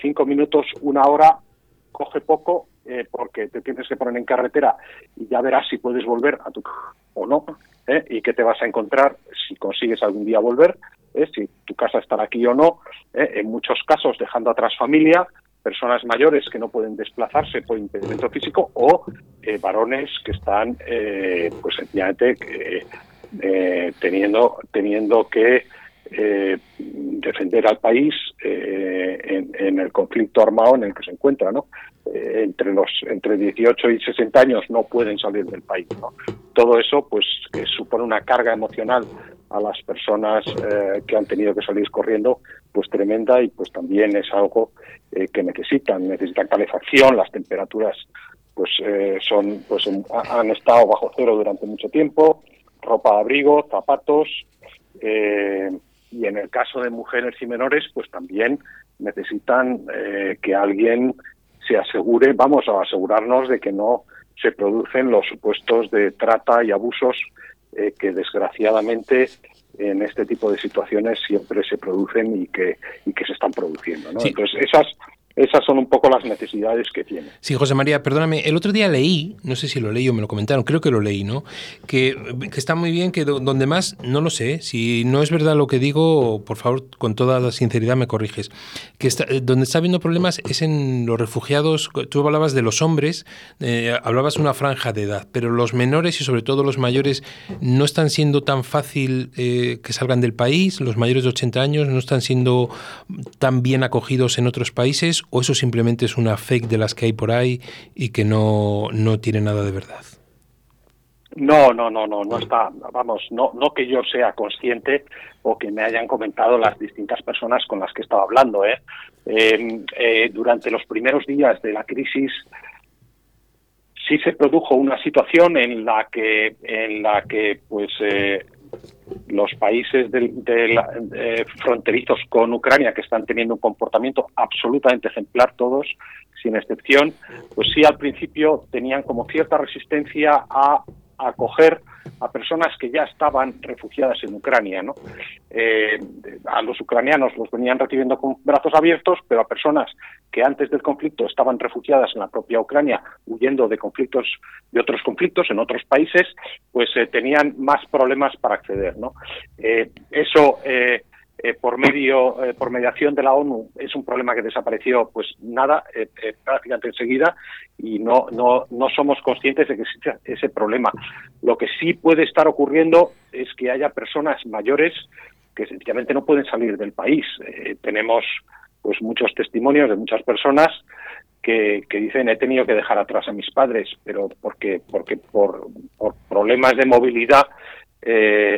cinco minutos, una hora, coge poco, porque te tienes que poner en carretera y ya verás si puedes volver a tu o no, y qué te vas a encontrar si consigues algún día volver, si tu casa estará aquí o no, en muchos casos dejando atrás familia, personas mayores que no pueden desplazarse por impedimento físico o eh, varones que están, eh, pues sencillamente, eh, teniendo, teniendo que defender al país en, el conflicto armado en el que se encuentra, ¿no? entre los entre 18 y 60 años no pueden salir del país, ¿no? Todo eso, pues, que supone una carga emocional a las personas que han tenido que salir corriendo, pues tremenda y pues también es algo eh, que necesitan, necesitan calefacción, las temperaturas pues eh, son pues han estado bajo cero durante mucho tiempo, ropa abrigo, zapatos eh, y en el caso de mujeres y menores pues también necesitan que alguien se asegure, vamos a asegurarnos de que no se producen los supuestos de trata y abusos que desgraciadamente en este tipo de situaciones siempre se producen y que, y que se están produciendo. ¿no? Entonces, esas, esas son un poco las necesidades que tiene. Sí, José María, perdóname, el otro día leí, no sé si lo leí o me lo comentaron, creo que lo leí, ¿no? Que, está muy bien, que donde más, no lo sé, si no es verdad lo que digo, por favor, con toda la sinceridad me corriges, que está, donde está habiendo problemas es en los refugiados, tú hablabas de los hombres, eh, hablabas una franja de edad, pero los menores y sobre todo los mayores no están siendo tan fácil eh, que salgan del país, los mayores de 80 años no están siendo tan bien acogidos en otros países o eso simplemente es una fake de las que hay por ahí y que no, no tiene nada de verdad? No, no, no, no, no está, vamos, no, no que yo sea consciente o que me hayan comentado las distintas personas con las que estaba hablando. ¿eh? Em, eh, durante los primeros días de la crisis sí se produjo una situación en la que, en la que, pues, eh, los países fronterizos con Ucrania que están teniendo un comportamiento absolutamente ejemplar todos, sin excepción, pues sí al principio tenían como cierta resistencia a acoger a personas que ya estaban refugiadas en Ucrania. ¿no? Eh, a los ucranianos los venían recibiendo con brazos abiertos, pero a personas que antes del conflicto estaban refugiadas en la propia Ucrania, huyendo de conflictos, de otros conflictos en otros países, pues eh, tenían más problemas para acceder. ¿no? Eh, eso eh, por medio eh, por mediación de la ONU es un problema que desapareció pues nada eh, prácticamente enseguida y no no no somos conscientes de que existe ese problema. Lo que sí puede estar ocurriendo es que haya personas mayores que sencillamente no pueden salir del país. Tenemos pues muchos testimonios de muchas personas que, que, dicen he tenido que dejar atrás a mis padres pero porque porque por, por problemas de movilidad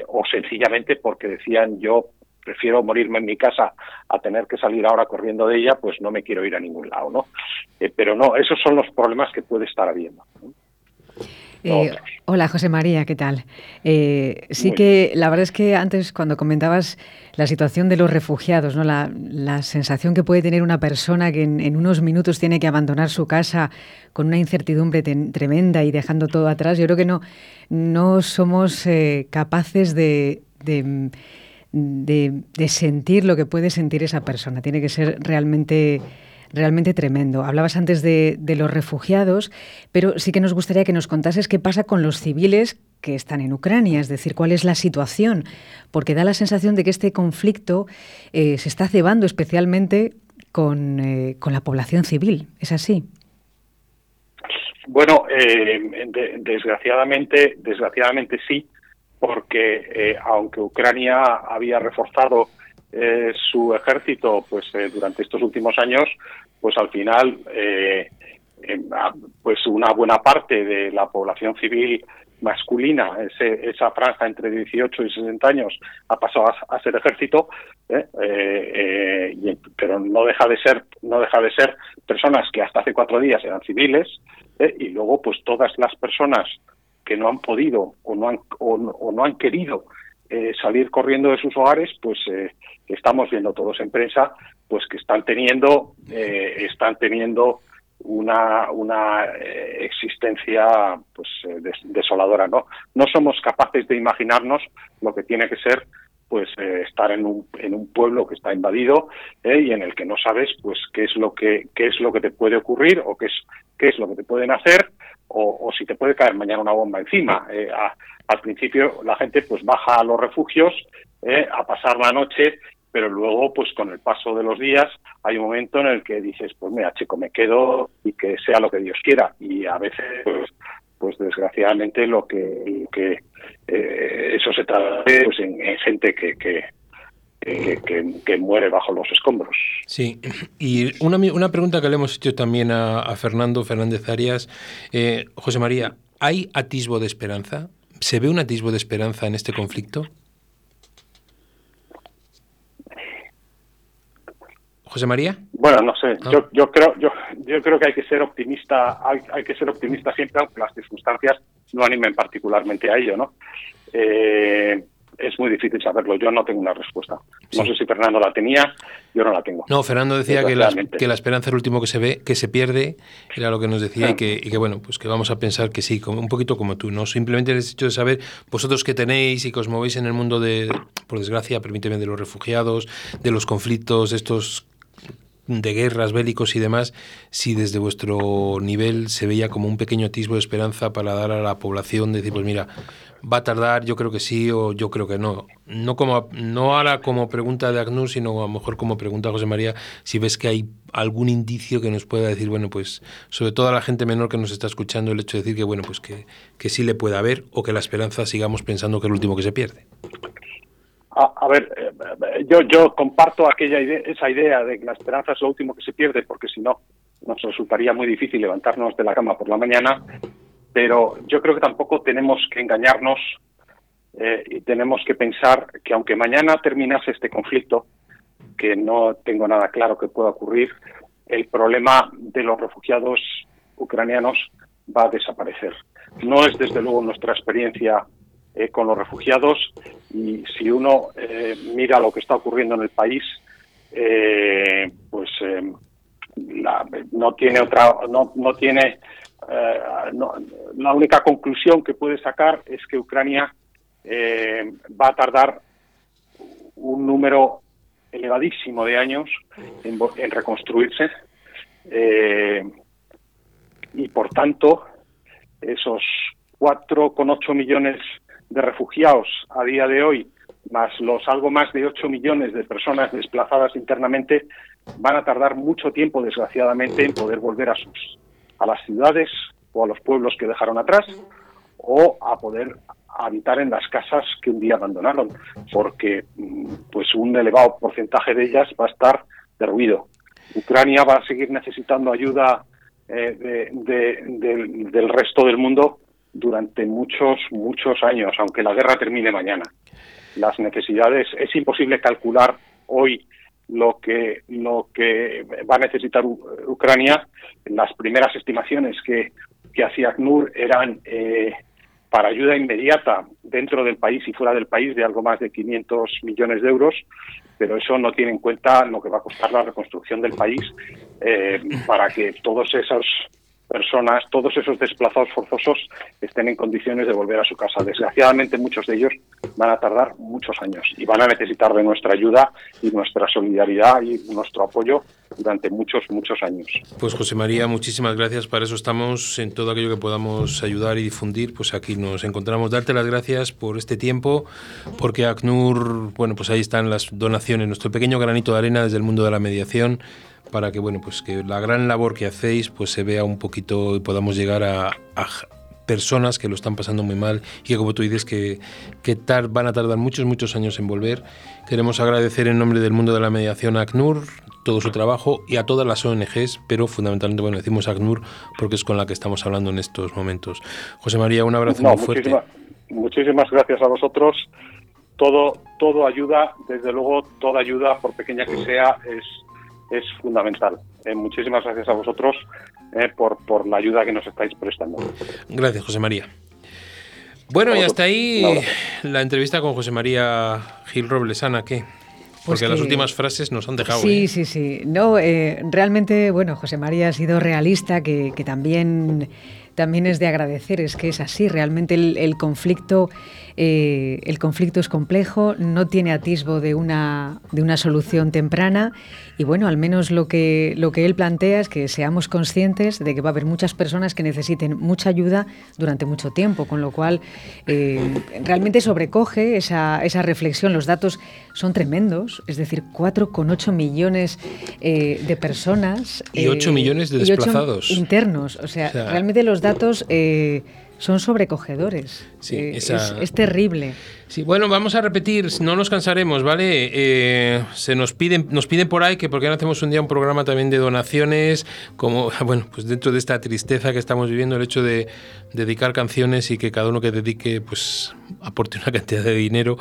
o sencillamente porque decían yo prefiero morirme en mi casa a tener que salir ahora corriendo de ella, pues no me quiero ir a ningún lado, ¿no? Eh, pero no, esos son los problemas que puede estar habiendo. Eh, hola José María, ¿qué tal? Eh, sí que la verdad es que antes cuando comentabas la situación de los refugiados, ¿no? la, sensación que puede tener una persona que en, unos minutos tiene que abandonar su casa con una incertidumbre tremenda y dejando todo atrás, yo creo que no, no somos capaces de de, sentir lo que puede sentir esa persona. Tiene que ser realmente realmente tremendo. Hablabas antes de, los refugiados, pero sí que nos gustaría que nos contases qué pasa con los civiles que están en Ucrania, es decir, cuál es la situación, porque da la sensación de que este conflicto eh, se está cebando especialmente con, eh, con, la población civil. ¿Es así? Bueno, eh, desgraciadamente, desgraciadamente sí porque eh, aunque Ucrania había reforzado eh, su ejército pues eh, durante estos últimos años pues al final pues una buena parte de la población civil masculina esa franja entre 18 y 60 años ha pasado a, ser ejército pero no deja de ser no deja de ser personas que hasta hace cuatro días eran civiles y luego pues todas las personas que no han podido o no han, o no, han querido eh, salir corriendo de sus hogares, pues eh, estamos viendo todos en prensa, pues que están teniendo, eh, están teniendo una, una existencia pues desoladora, ¿no? No somos capaces de imaginarnos lo que tiene que ser pues estar en un, en un pueblo que está invadido y en el que no sabes pues qué es lo que qué es lo que te puede ocurrir o qué es qué es lo que te pueden hacer o, si te puede caer mañana una bomba encima. Eh, al principio la gente pues baja a los refugios eh, a pasar la noche, pero luego pues con el paso de los días hay un momento en el que dices pues mira chico me quedo y que sea lo que Dios quiera y a veces pues, pues desgraciadamente lo que, que eh, eso se traduce pues, en, gente que, que que, muere bajo los escombros. Sí, y una, una pregunta que le hemos hecho también a, Fernando Fernández Arias. Eh, José María, ¿hay atisbo de esperanza? ¿Se ve un atisbo de esperanza en este conflicto? José María. Bueno, no sé. Ah. Yo, yo creo, yo, yo creo que hay que ser optimista, hay, hay, que ser optimista siempre, aunque las circunstancias no animen particularmente a ello, ¿no? Eh, es muy difícil saberlo. Yo no tengo una respuesta. No sé si Fernando la tenía, yo no la tengo. No, Fernando decía que la, que la esperanza es lo último que se ve, que se pierde, era lo que nos decía, y, que, y que, bueno, pues que vamos a pensar que sí, como, un poquito como tú, ¿no? Simplemente el hecho de saber, vosotros que tenéis y que os movéis en el mundo de, por desgracia, permíteme, de los refugiados, de los conflictos, estos de guerras bélicos y demás, si desde vuestro nivel se veía como un pequeño atisbo de esperanza para dar a la población, decir, pues mira, va a tardar, yo creo que sí o yo creo que no. No, como, no ahora como pregunta de ACNUR, sino a lo mejor como pregunta José María, si ves que hay algún indicio que nos pueda decir, bueno, pues sobre todo a la gente menor que nos está escuchando, el hecho de decir que, bueno, pues que, que sí le puede haber o que la esperanza sigamos pensando que es el último que se pierde. A, ver, eh, yo, yo comparto aquella esa idea de que la esperanza es lo último que se pierde, porque si no, nos resultaría muy difícil levantarnos de la cama por la mañana pero yo creo que tampoco tenemos que engañarnos eh, y tenemos que pensar que aunque mañana terminase este conflicto, que no tengo nada claro que pueda ocurrir, el problema de los refugiados ucranianos va a desaparecer. No es desde luego nuestra experiencia eh, con los refugiados y si uno eh, mira lo que está ocurriendo en el país, pues no tiene otra, no, no tiene eh, la única conclusión que puede sacar es que Ucrania eh, va a tardar un número elevadísimo de años en, reconstruirse eh, y por tanto esos 4,8 millones de refugiados a día de hoy más los algo más de 8 millones de personas desplazadas internamente van a tardar mucho tiempo desgraciadamente en poder volver a sus a las ciudades o a los pueblos que dejaron atrás o a poder habitar en las casas que un día abandonaron, porque mm, pues un elevado porcentaje de ellas va a estar derruido. Ucrania va a seguir necesitando ayuda eh, del resto del mundo durante muchos, muchos años, aunque la guerra termine mañana. Las necesidades, es imposible calcular hoy lo que, lo que va a necesitar Ucrania. Las primeras estimaciones que, que hacía ACNUR eran eh, para ayuda inmediata dentro del país y fuera del país de algo más de 500 millones de euros, pero eso no tiene en cuenta lo que va a costar la reconstrucción del país eh, para que todos esos personas, todos esos desplazados forzosos estén en condiciones de volver a su casa. Desgraciadamente muchos de ellos van a tardar muchos años y van a necesitar de nuestra ayuda y nuestra solidaridad y nuestro apoyo durante muchos, muchos años. Pues José María, muchísimas gracias. Para eso estamos en todo aquello que podamos ayudar y difundir. Pues aquí nos encontramos. Darte las gracias por este tiempo, porque ACNUR, bueno, pues ahí están las donaciones, nuestro pequeño granito de arena desde el mundo de la mediación para que bueno pues que la gran labor que hacéis pues se vea un poquito y podamos llegar a, personas que lo están pasando muy mal y que como tú dices que, que van a tardar muchos muchos años en volver. Queremos agradecer en nombre del mundo de la mediación a ACNUR todo su trabajo y a todas las ONGs pero fundamentalmente bueno decimos ACNUR porque es con la que estamos hablando en estos momentos. José María un abrazo muy fuerte. muchísimas gracias a vosotros. Todo todo ayuda desde luego toda ayuda por pequeña que sea es es fundamental. Eh, muchísimas gracias a vosotros eh, por, por la ayuda que nos estáis prestando. Gracias, José María. Bueno, y hasta ahí la entrevista con José María Gil Roblesana, ¿qué? Porque Pues las que- últimas frases nos han dejado. Sí, ¿eh? sí, sí. No, eh, realmente, bueno, José María ha sido realista, que, que también, también es de agradecer, es que es así, realmente el, el conflicto, eh, el conflicto es complejo, no tiene atisbo de una, de una solución temprana y bueno, al menos lo que, lo que él plantea es que seamos conscientes de que va a haber muchas personas que necesiten mucha ayuda durante mucho tiempo, con lo cual eh, realmente sobrecoge esa, esa reflexión. Los datos son tremendos, es decir, 4,8 millones eh, de personas. Y 8 millones de desplazados. internos, o sea, O sea, realmente los datos eh, son sobrecogedores. Sí, Eh, esa- es, es terrible. Sí, bueno, vamos a repetir, no nos cansaremos, ¿vale? Eh, se nos piden, nos piden por ahí que por qué no hacemos un día un programa también de donaciones, como, *laughs* bueno, pues dentro de esta tristeza que estamos viviendo, el hecho de dedicar canciones y que cada uno que dedique, pues aporte una *laughs* cantidad de dinero,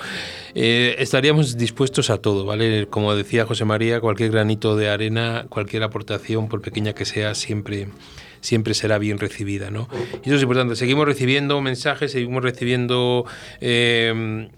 eh, estaríamos dispuestos a todo, ¿vale? Como decía José María, cualquier granito de arena, cualquier aportación, por pequeña que sea, siempre siempre será bien recibida, ¿no? Y eso es importante. Seguimos recibiendo mensajes, seguimos recibiendo eh,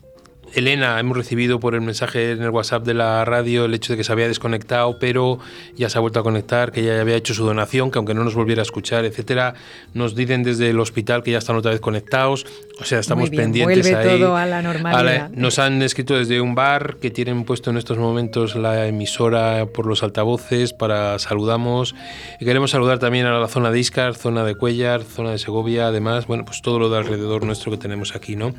Elena, hemos recibido por el mensaje en el WhatsApp de la radio el hecho de que se había desconectado, pero ya se ha vuelto a conectar, que ya había hecho su donación, que aunque no nos volviera a escuchar, etcétera, nos dicen desde el hospital que ya están otra vez conectados. O sea, estamos bien, pendientes vuelve ahí. todo a la normalidad. nos han escrito desde un bar que tienen puesto en estos momentos la emisora por los altavoces para saludamos. Y queremos saludar también a la zona de Iscar, zona de Cuellar, zona de Segovia, además, bueno, pues todo lo de alrededor nuestro que tenemos aquí, ¿no?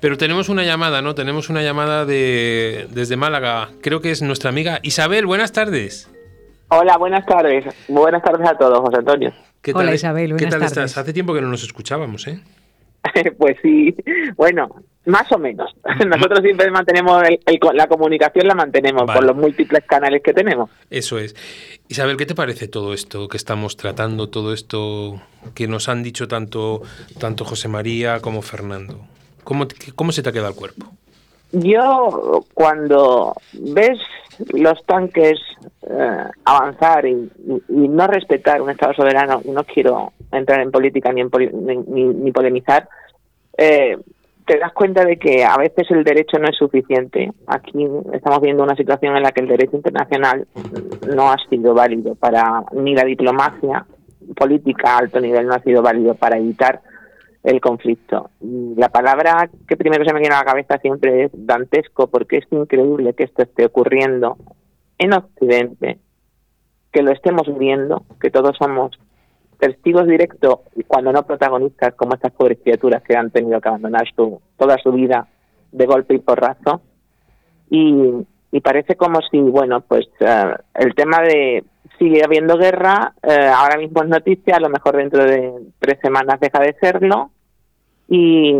Pero tenemos una llamada, ¿no? Tenemos una llamada de, desde Málaga. Creo que es nuestra amiga Isabel. Buenas tardes. Hola, buenas tardes. Buenas tardes a todos, José Antonio. ¿Qué Hola, tal, Isabel, ¿Qué buenas tal tardes. estás? Hace tiempo que no nos escuchábamos, ¿eh? *laughs* pues sí, bueno, más o menos. Nosotros siempre mantenemos el- el- la comunicación, la mantenemos Vale. por los múltiples canales que tenemos. Eso es. Isabel, ¿qué te parece todo esto que estamos tratando, todo esto que nos han dicho tanto, tanto José María como Fernando? ¿Cómo, ¿Cómo se te ha quedado el cuerpo? Yo, cuando ves los tanques eh, avanzar y, no respetar un Estado soberano, no quiero entrar en política ni, en poli- ni, ni- ni polemizar, eh, te das cuenta de que a veces el derecho no es suficiente. Aquí estamos viendo una situación en la que el derecho internacional no ha sido válido para ni la diplomacia política a alto nivel no ha sido válido para evitar el conflicto. La palabra que primero se me viene a la cabeza siempre es dantesco, porque es increíble que esto esté ocurriendo en Occidente, que lo estemos viendo, que todos somos testigos directos, cuando no protagonistas, como estas pobres criaturas que han tenido que abandonar su, toda su vida de golpe y porrazo. Y, y parece como si, bueno, pues eh, el tema de sigue habiendo guerra, eh, ahora mismo es noticia, a lo mejor dentro de tres semanas deja de serlo, y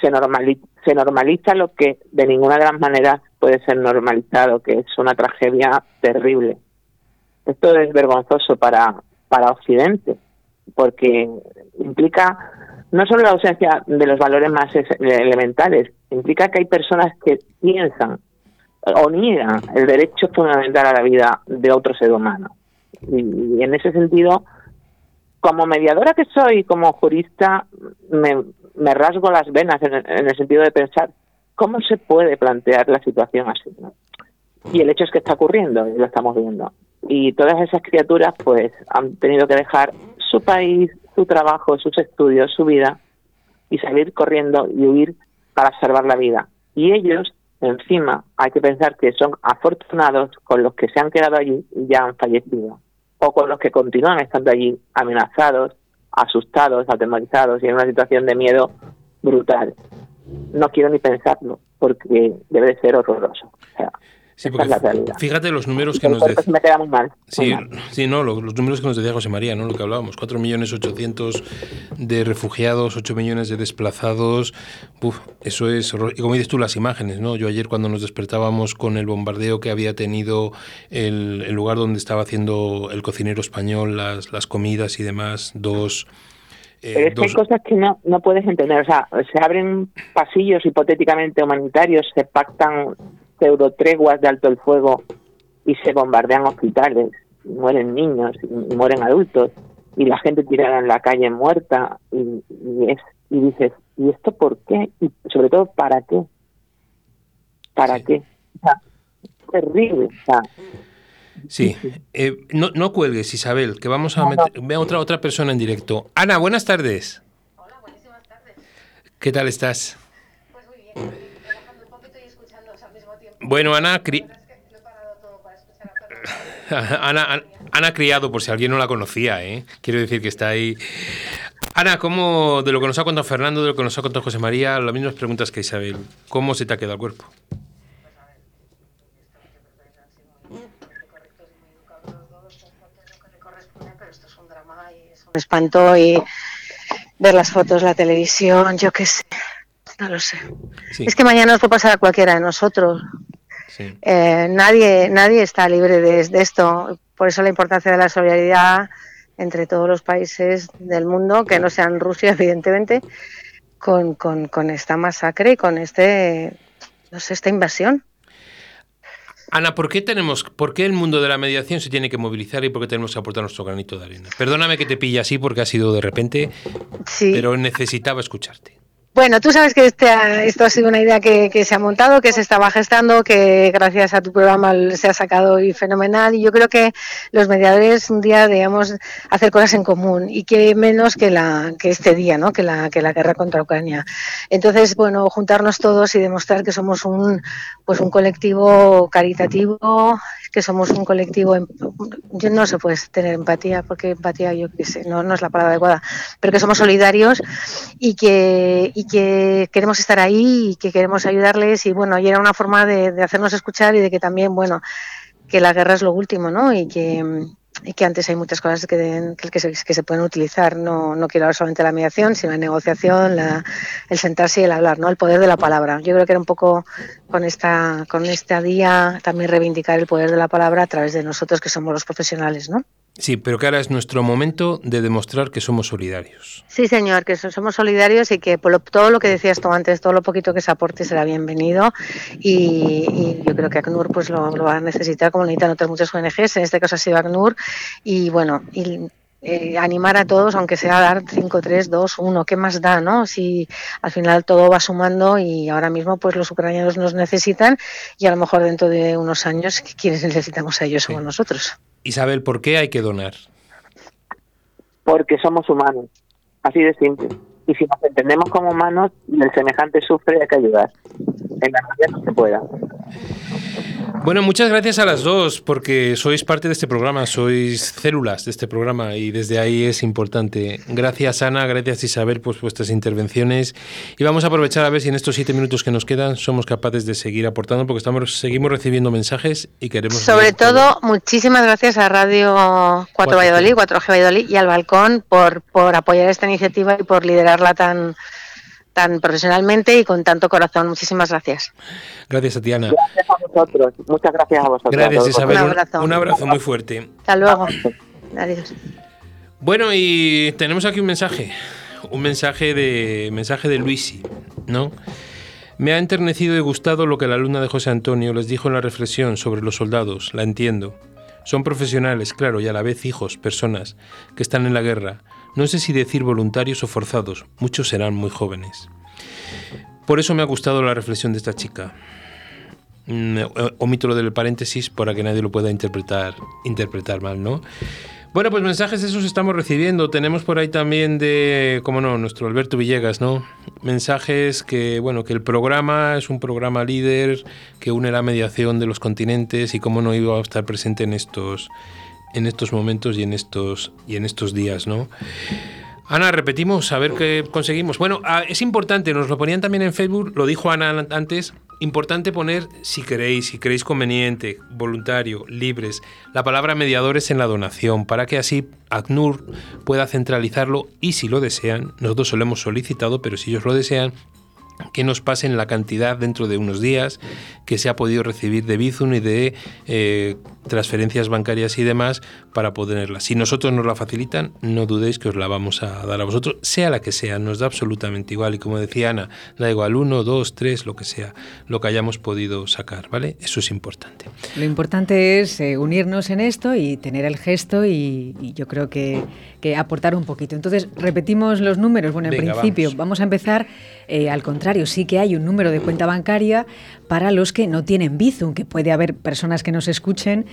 se, normali- se normaliza lo que de ninguna de las maneras puede ser normalizado, que es una tragedia terrible. Esto es vergonzoso para, para Occidente, porque implica no solo la ausencia de los valores más es- elementales, implica que hay personas que piensan o niegan el derecho fundamental a la vida de otro ser humano. Y en ese sentido, como mediadora que soy, como jurista, me, me rasgo las venas en el, en el sentido de pensar cómo se puede plantear la situación así. Y el hecho es que está ocurriendo y lo estamos viendo. Y todas esas criaturas pues han tenido que dejar su país, su trabajo, sus estudios, su vida y salir corriendo y huir para salvar la vida. Y ellos, encima, hay que pensar que son afortunados con los que se han quedado allí y ya han fallecido, o con los que continúan estando allí amenazados, asustados, atemorizados y en una situación de miedo brutal. No quiero ni pensarlo, porque debe de ser horroroso. O sea, Sí, es porque fíjate los números que nos decían. me queda muy mal. muy Sí, mal. sí, no, lo- los números que nos decía José María, ¿no? Lo que hablábamos, 4.800.000 de refugiados, 8 millones de desplazados. Uf, eso es horror- Y como dices tú, las imágenes, ¿no? Yo ayer cuando nos despertábamos con el bombardeo que había tenido el, el lugar donde estaba haciendo el cocinero español, las, las comidas y demás, dos... eh, Pero es que hay cosas que no, no puedes entender. O sea, se abren pasillos hipotéticamente humanitarios, se pactan pseudo treguas de alto el fuego y se bombardean hospitales, y mueren niños, y, y mueren adultos, y la gente tirada en la calle muerta, y, y es y dices, ¿y esto por esto para qué? ¿Para qué? O sea, terrible. O sea, Sí, eh, no, no cuelgues, Isabel, que vamos a meter ve a otra, otra persona en directo. Ana, buenas tardes. Hola, buenísimas tardes. ¿Qué tal estás? Pues muy bien, relajando un poquito y escuchando al mismo tiempo. Bueno, Ana, cri... Ana, Ana Criado, por si alguien no la conocía, ¿eh? quiero decir que está ahí. Ana, ¿cómo, de lo que nos ha contado Fernando, de lo que nos ha contado José María, las mismas preguntas que Isabel, ¿cómo se te ha quedado el cuerpo? me espantó y ver las fotos, la televisión, yo qué sé, no lo sé. Es que mañana nos puede pasar a cualquiera de nosotros. Eh, nadie, nadie está libre de, esto. Por eso la importancia de la solidaridad entre todos los países del mundo, que no sean Rusia, *laughs* evidentemente, con, con, con esta masacre y con este, no sé, esta invasión. Ana, ¿por qué, tenemos, ¿por qué el mundo de la mediación se tiene que movilizar y por qué tenemos que aportar nuestro granito de arena? Perdóname que te pille así porque ha sido de repente, pero necesitaba escucharte. Bueno, tú sabes que este, esto ha sido una idea que, se ha montado, que se estaba gestando, que gracias a tu programa se ha sacado y fenomenal. Y yo creo que los mediadores un día debemos hacer cosas en común y que menos que, la, que este día, ¿no? que, la, que la guerra contra Ucrania. Entonces, bueno, juntarnos todos y demostrar que somos un, pues un colectivo caritativo, que somos un colectivo. Em, yo no se puede tener empatía, porque empatía, yo qué sé, no, no es la palabra adecuada, pero que somos solidarios y que que queremos estar ahí y que queremos ayudarles y bueno, y era una forma de, hacernos escuchar y de que también, bueno, que la guerra es lo último, ¿no? Y que, y que antes hay muchas cosas que, que, se, que se pueden utilizar. No, no quiero hablar solamente de la mediación, sino la negociación, la, el sentarse y el hablar, ¿no? El poder de la palabra. Yo creo que era un poco con esta, con este día también reivindicar el poder de la palabra a través de nosotros que somos los profesionales, ¿no? Sí, pero que ahora es nuestro momento de demostrar que somos solidarios. Sí, señor, que somos solidarios y que por todo lo que decías tú antes, todo lo poquito que se aporte será bienvenido. Y, yo creo que ACNUR pues lo, va a necesitar como necesitan otras muchas ONGs, en este caso ha sido ACNUR y bueno, y eh, animar a todos, aunque sea dar 5, 3, 2, 1, ¿qué más da, no? Si al final todo va sumando y ahora mismo pues los ucranianos nos necesitan y a lo mejor dentro de unos años quienes necesitamos a ellos somos nosotros. Isabel, ¿por qué hay que donar? Porque somos humanos, así de simple. Y si nos entendemos como humanos y el semejante sufre, hay que ayudar. En la medida que se pueda. Bueno, muchas gracias a las dos porque sois parte de este programa, sois células de este programa y desde ahí es importante. Gracias Ana, gracias Isabel por vuestras intervenciones y vamos a aprovechar a ver si en estos siete minutos que nos quedan somos capaces de seguir aportando porque estamos seguimos recibiendo mensajes y queremos... Sobre todo, muchísimas gracias a Radio 4 Valladolid, 4G Valladolid y al Balcón por, por apoyar esta iniciativa y por liderarla tan tan profesionalmente y con tanto corazón. Muchísimas gracias. Gracias a Tiana. Gracias a vosotros. Muchas gracias a vosotros. Gracias, Isabel. Un abrazo. Un, abrazo muy fuerte. Hasta luego. Adiós. Bueno, y tenemos aquí un mensaje. Un mensaje de mensaje de Luisi, ¿no? Me ha enternecido y gustado lo que la alumna de José Antonio les dijo en la reflexión sobre los soldados. La entiendo. Son profesionales, claro, y a la vez hijos, personas que están en la guerra no sé si decir voluntarios o forzados, muchos serán muy jóvenes. Por eso me ha gustado la reflexión de esta chica. Mm, omito lo del paréntesis para que nadie lo pueda interpretar, interpretar mal, ¿no? Bueno, pues mensajes esos estamos recibiendo. Tenemos por ahí también de, como no, nuestro Alberto Villegas, ¿no? Mensajes que, bueno, que el programa es un programa líder que une la mediación de los continentes y cómo no iba a estar presente en estos, en estos momentos y en estos, y en estos días, ¿no? Ana, repetimos, a ver qué conseguimos. Bueno, ah, es importante, nos lo ponían también en Facebook, lo dijo Ana antes, importante poner, si queréis, si queréis conveniente, voluntario, libres, la palabra mediadores en la donación, para que así ACNUR pueda centralizarlo y si lo desean, nosotros lo hemos solicitado, pero si ellos lo desean, que nos pasen la cantidad dentro de unos días que se ha podido recibir de Bizum y de eh, transferencias bancarias y demás para poderla. Si nosotros nos la facilitan, no dudéis que os la vamos a dar a vosotros, sea la que sea, nos da absolutamente igual. Y como decía Ana, da igual uno, dos, tres, lo que sea, lo que hayamos podido sacar, ¿vale? Eso es importante. Lo importante es eh, unirnos en esto y tener el gesto y, yo creo que, aportar un poquito. Entonces, repetimos los números. Bueno, en principio, vamos. a empezar eh, al contrario sí que hay un número de cuenta bancaria para los que no tienen Bizum, que puede haber personas que nos escuchen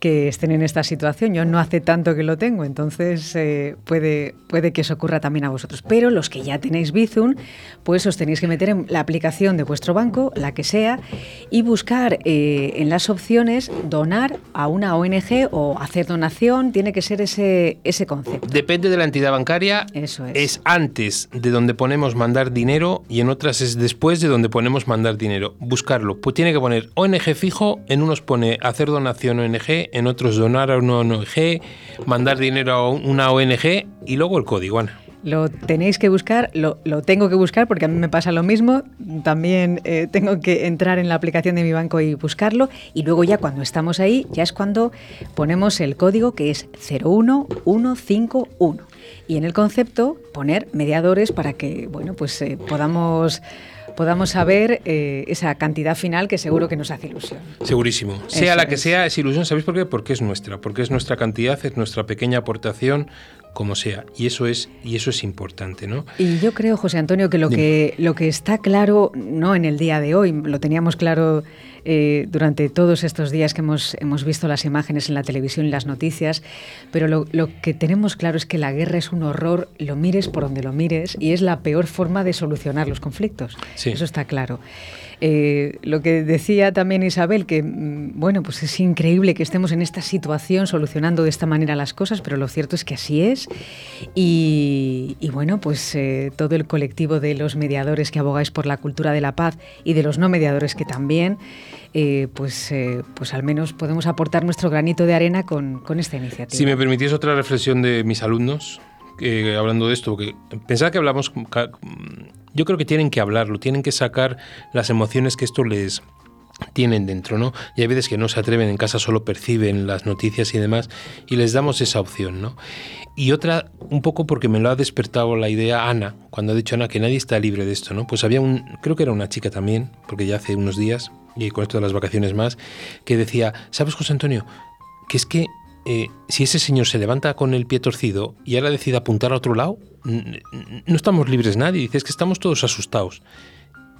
que estén en esta situación. Yo no hace tanto que lo tengo, entonces eh, puede, puede que eso ocurra también a vosotros. Pero los que ya tenéis Bizum, pues os tenéis que meter en la aplicación de vuestro banco, la que sea, y buscar eh, en las opciones donar a una ONG o hacer donación. Tiene que ser ese, ese concepto. Depende de la entidad bancaria. Eso es. Es antes de donde ponemos mandar dinero y en otras es después de donde ponemos mandar dinero. Buscarlo. Pues tiene que poner ONG fijo, en unos pone hacer donación ONG, en otros donar a una ONG, mandar dinero a una ONG y luego el código, Ana. Lo tenéis que buscar, lo, lo, tengo que buscar porque a mí me pasa lo mismo. También eh, tengo que entrar en la aplicación de mi banco y buscarlo. Y luego ya cuando estamos ahí, ya es cuando ponemos el código que es 01151. Y en el concepto poner mediadores para que bueno, pues, eh, podamos podamos saber eh, esa cantidad final que seguro que nos hace ilusión. Segurísimo. Sea la que sea, es ilusión. ¿Sabéis por qué? Porque es nuestra, porque es nuestra cantidad, es nuestra pequeña aportación, como sea. Y eso es, y eso es importante, ¿no? Y yo creo, José Antonio, que lo, que lo que está claro, no en el día de hoy, lo teníamos claro eh, durante todos estos días que hemos, hemos visto las imágenes en la televisión y las noticias, pero lo, lo, que tenemos claro es que la guerra es un horror, lo mires por donde lo mires, y es la peor forma de solucionar los conflictos. Sí. Eso está claro. Eh, lo que decía también Isabel, que bueno, pues es increíble que estemos en esta situación solucionando de esta manera las cosas, pero lo cierto es que así es. Y, y bueno, pues eh, todo el colectivo de los mediadores que abogáis por la cultura de la paz y de los no mediadores que también, eh, pues, eh, pues al menos podemos aportar nuestro granito de arena con, con esta iniciativa. Si me permitís otra reflexión de mis alumnos, eh, hablando de esto, que pensaba que hablamos, yo creo que tienen que hablarlo, tienen que sacar las emociones que esto les tienen dentro, ¿no? Y hay veces que no se atreven en casa, solo perciben las noticias y demás, y les damos esa opción, ¿no? Y otra, un poco porque me lo ha despertado la idea Ana, cuando ha dicho Ana que nadie está libre de esto, ¿no? Pues había un, creo que era una chica también, porque ya hace unos días, y con esto de las vacaciones más, que decía, ¿sabes, José Antonio? Que es que eh, si ese señor se levanta con el pie torcido y ahora decide apuntar a otro lado, no estamos libres nadie. Dice, es que estamos todos asustados.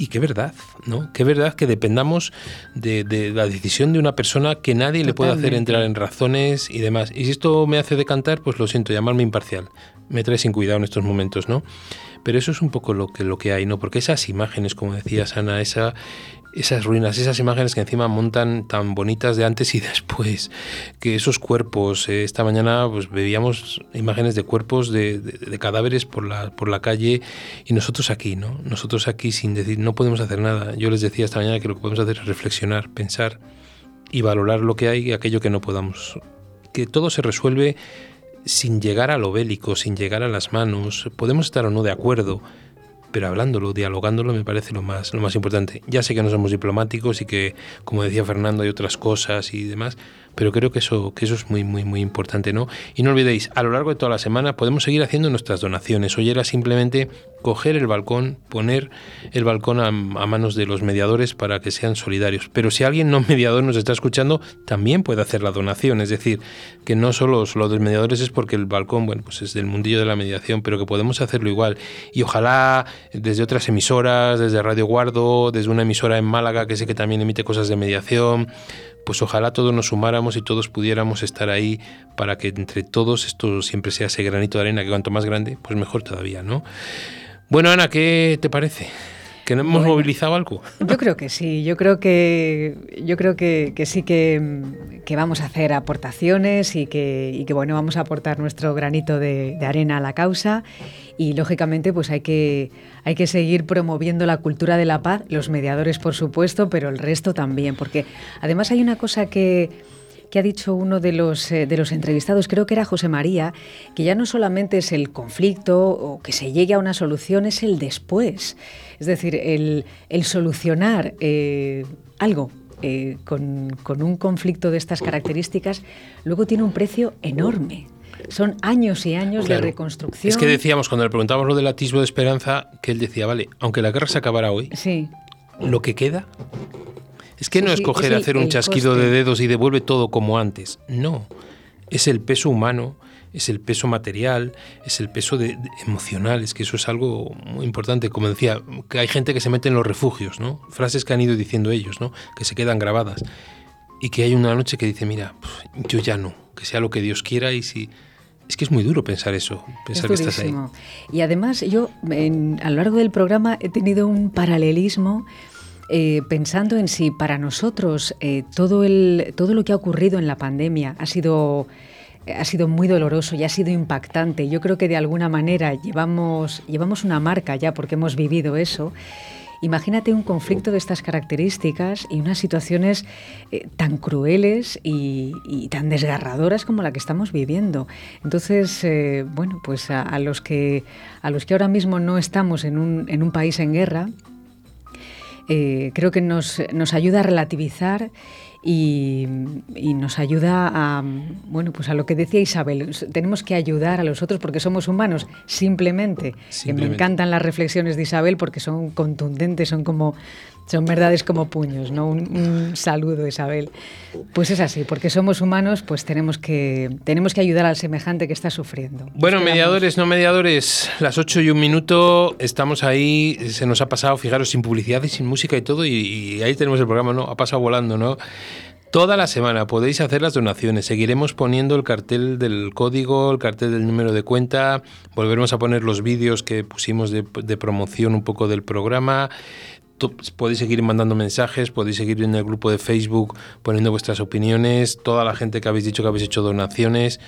Y qué verdad, ¿no? Qué verdad que dependamos de, de la decisión de una persona que nadie Totalmente. le puede hacer entrar en razones y demás. Y si esto me hace decantar, pues lo siento, llamarme imparcial. Me trae sin cuidado en estos momentos, ¿no? Pero eso es un poco lo que, lo que hay, ¿no? Porque esas imágenes, como decías, Ana, esa, esas ruinas, esas imágenes que encima montan tan bonitas de antes y *laughs* después, que esos cuerpos, eh, esta mañana pues veíamos imágenes de cuerpos de, cadáveres por la, por la calle y nosotros aquí, ¿no? Nosotros aquí sin decir, no podemos hacer nada. Yo les decía esta mañana que lo que podemos hacer es reflexionar, pensar y valorar lo que hay y aquello que no podamos. Que todo se resuelve sin llegar a lo bélico, sin llegar a las manos. Podemos estar o no de acuerdo, pero hablándolo, dialogándolo me parece lo más, lo más importante. Ya sé que no somos diplomáticos y que, como decía Fernando, hay otras cosas y demás, pero creo que eso, que eso es muy, muy, muy importante, ¿no? Y no olvidéis, a lo largo de toda la semana podemos seguir haciendo nuestras donaciones. Hoy era simplemente coger el balcón, poner el balcón a, manos de los mediadores para que sean solidarios. Pero si alguien no *laughs* mediador nos está escuchando, también puede hacer la donación. Es decir, que no solo lo de mediadores es porque el balcón, bueno, pues es del mundillo de la mediación, pero que podemos hacerlo igual. Y ojalá desde otras emisoras, desde Radio Guardo, desde una emisora en Málaga que sé que también emite cosas de mediación, pues ojalá todos nos sumáramos y todos pudiéramos estar ahí para que entre todos esto siempre sea ese granito de arena que cuanto más grande, pues mejor todavía, ¿no? Bueno, Ana, ¿qué te parece? ¿Que no hemos bueno, movilizado algo? Yo creo que sí, yo creo que yo creo que, que sí que, que, vamos a hacer aportaciones y que, y que bueno, vamos a aportar nuestro granito de, de, arena a la causa y lógicamente pues hay que, hay que seguir promoviendo la cultura de la paz, los mediadores por supuesto, pero el resto también, porque además hay una cosa que que ha dicho uno de los, eh, de los entrevistados, creo que era José María, que ya no solamente es el conflicto o que se llegue a una solución, es el después. Es decir, el, el solucionar eh, algo eh, con, con un conflicto de estas características, luego tiene un precio enorme. Son años y años claro. de reconstrucción. Es que decíamos, cuando le preguntábamos lo del atisbo de esperanza, que él decía, vale, aunque la guerra se acabara hoy, sí. lo que queda es que no es coger, es hacer un chasquido de dedos y devuelve todo como antes. No. Es el peso humano, es el peso material, es el peso de, emocional, es que eso es algo muy importante. Como decía, que hay gente que se mete en los refugios, ¿no? Frases que han ido diciendo ellos, ¿no? Que se quedan grabadas. Y que hay una noche que dice, mira, yo ya no, que sea lo que Dios quiera y si... Es que es muy duro pensar eso, pensar que estás ahí. Y además yo a lo largo del programa he tenido un paralelismo eh, pensando en si para nosotros eh, todo, el, todo lo que ha ocurrido en la pandemia ha sido ha sido muy doloroso y ha sido impactante. Yo creo que de alguna manera llevamos, llevamos una marca ya porque hemos vivido eso. Imagínate un conflicto de estas características y unas situaciones eh, tan crueles y, tan desgarradoras como la que estamos viviendo. Entonces, bueno, pues a, los que, a los que ahora mismo no estamos en un, en un país en guerra, eh, creo que nos, nos ayuda a relativizar y, nos ayuda a, bueno, pues a lo que decía Isabel, tenemos que ayudar a los otros porque somos humanos, simplemente. me encantan las reflexiones de Isabel porque son contundentes, son como son verdades como puños, ¿no? Un, saludo, Isabel. Pues es así, porque somos humanos, pues tenemos que, tenemos que ayudar al semejante que está sufriendo. Bueno, mediadores, no mediadores, las 8 y un minuto, estamos ahí, se nos ha pasado, fijaros, sin publicidad y sin música y todo, y, y ahí tenemos el programa, ¿no? Ha pasado volando, ¿no? Toda la semana podéis hacer las donaciones. Seguiremos poniendo el cartel del código, el cartel del número de cuenta. Volveremos a poner los vídeos que pusimos de, de promoción un poco del programa podéis seguir mandando mensajes, podéis seguir en el grupo de Facebook poniendo vuestras opiniones, toda la gente que habéis dicho que habéis hecho donaciones.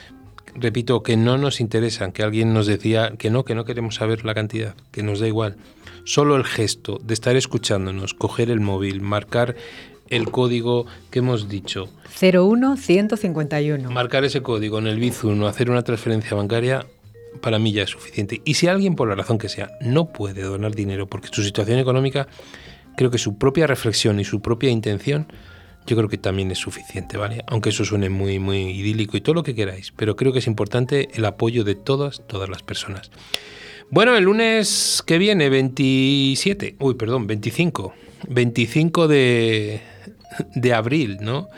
Repito, que no nos interesan, que alguien nos decía que no, que no queremos saber la cantidad, que nos da igual. Solo el gesto de estar escuchándonos, coger el móvil, marcar el código que hemos dicho. 01151. Marcar ese código en el Bizum o hacer una transferencia bancaria para mí ya es suficiente. Y si alguien, por la razón que sea, no puede donar dinero porque su situación económica, creo que su propia reflexión y su propia intención, yo creo que también es suficiente, ¿vale? Aunque eso suene muy, muy idílico y todo lo que queráis, pero creo que es importante el apoyo de todas, todas las personas. Bueno, el lunes que viene, 27, uy, perdón, 25, 25 de, de abril, ¿no?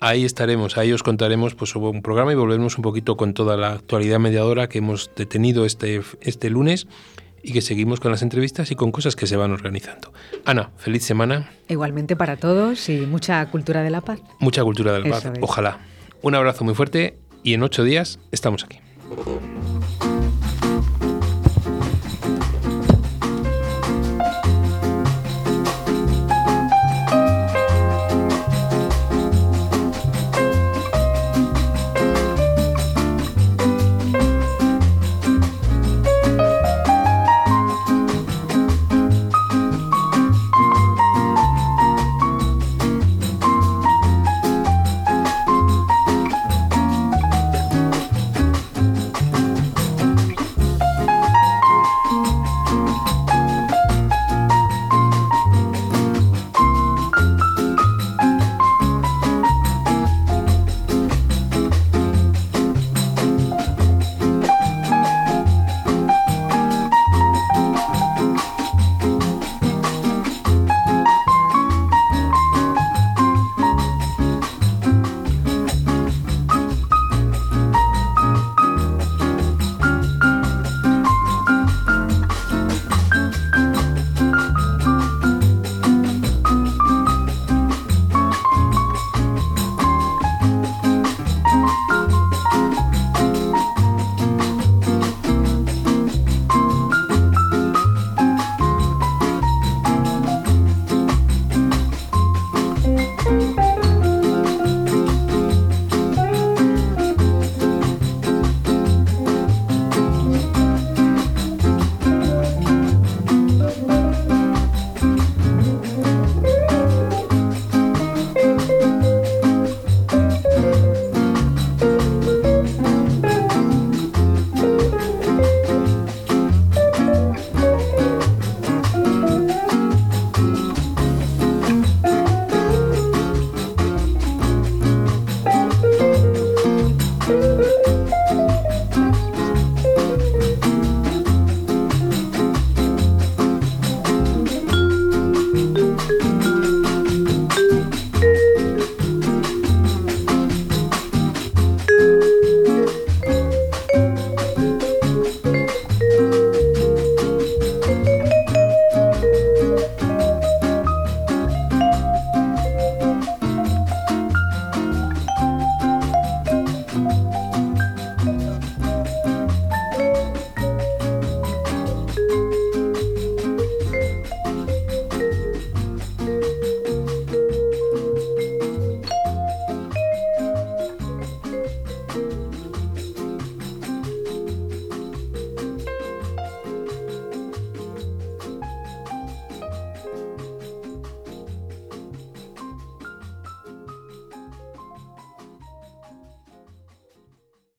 Ahí estaremos, ahí os contaremos pues, sobre un programa y volveremos un poquito con toda la actualidad mediadora que hemos detenido este, este lunes y que seguimos con las entrevistas y con cosas que se van organizando. Ana, feliz semana. Igualmente para todos y mucha cultura de la paz. Mucha cultura de la paz, ojalá. Un abrazo muy fuerte y en ocho días estamos aquí.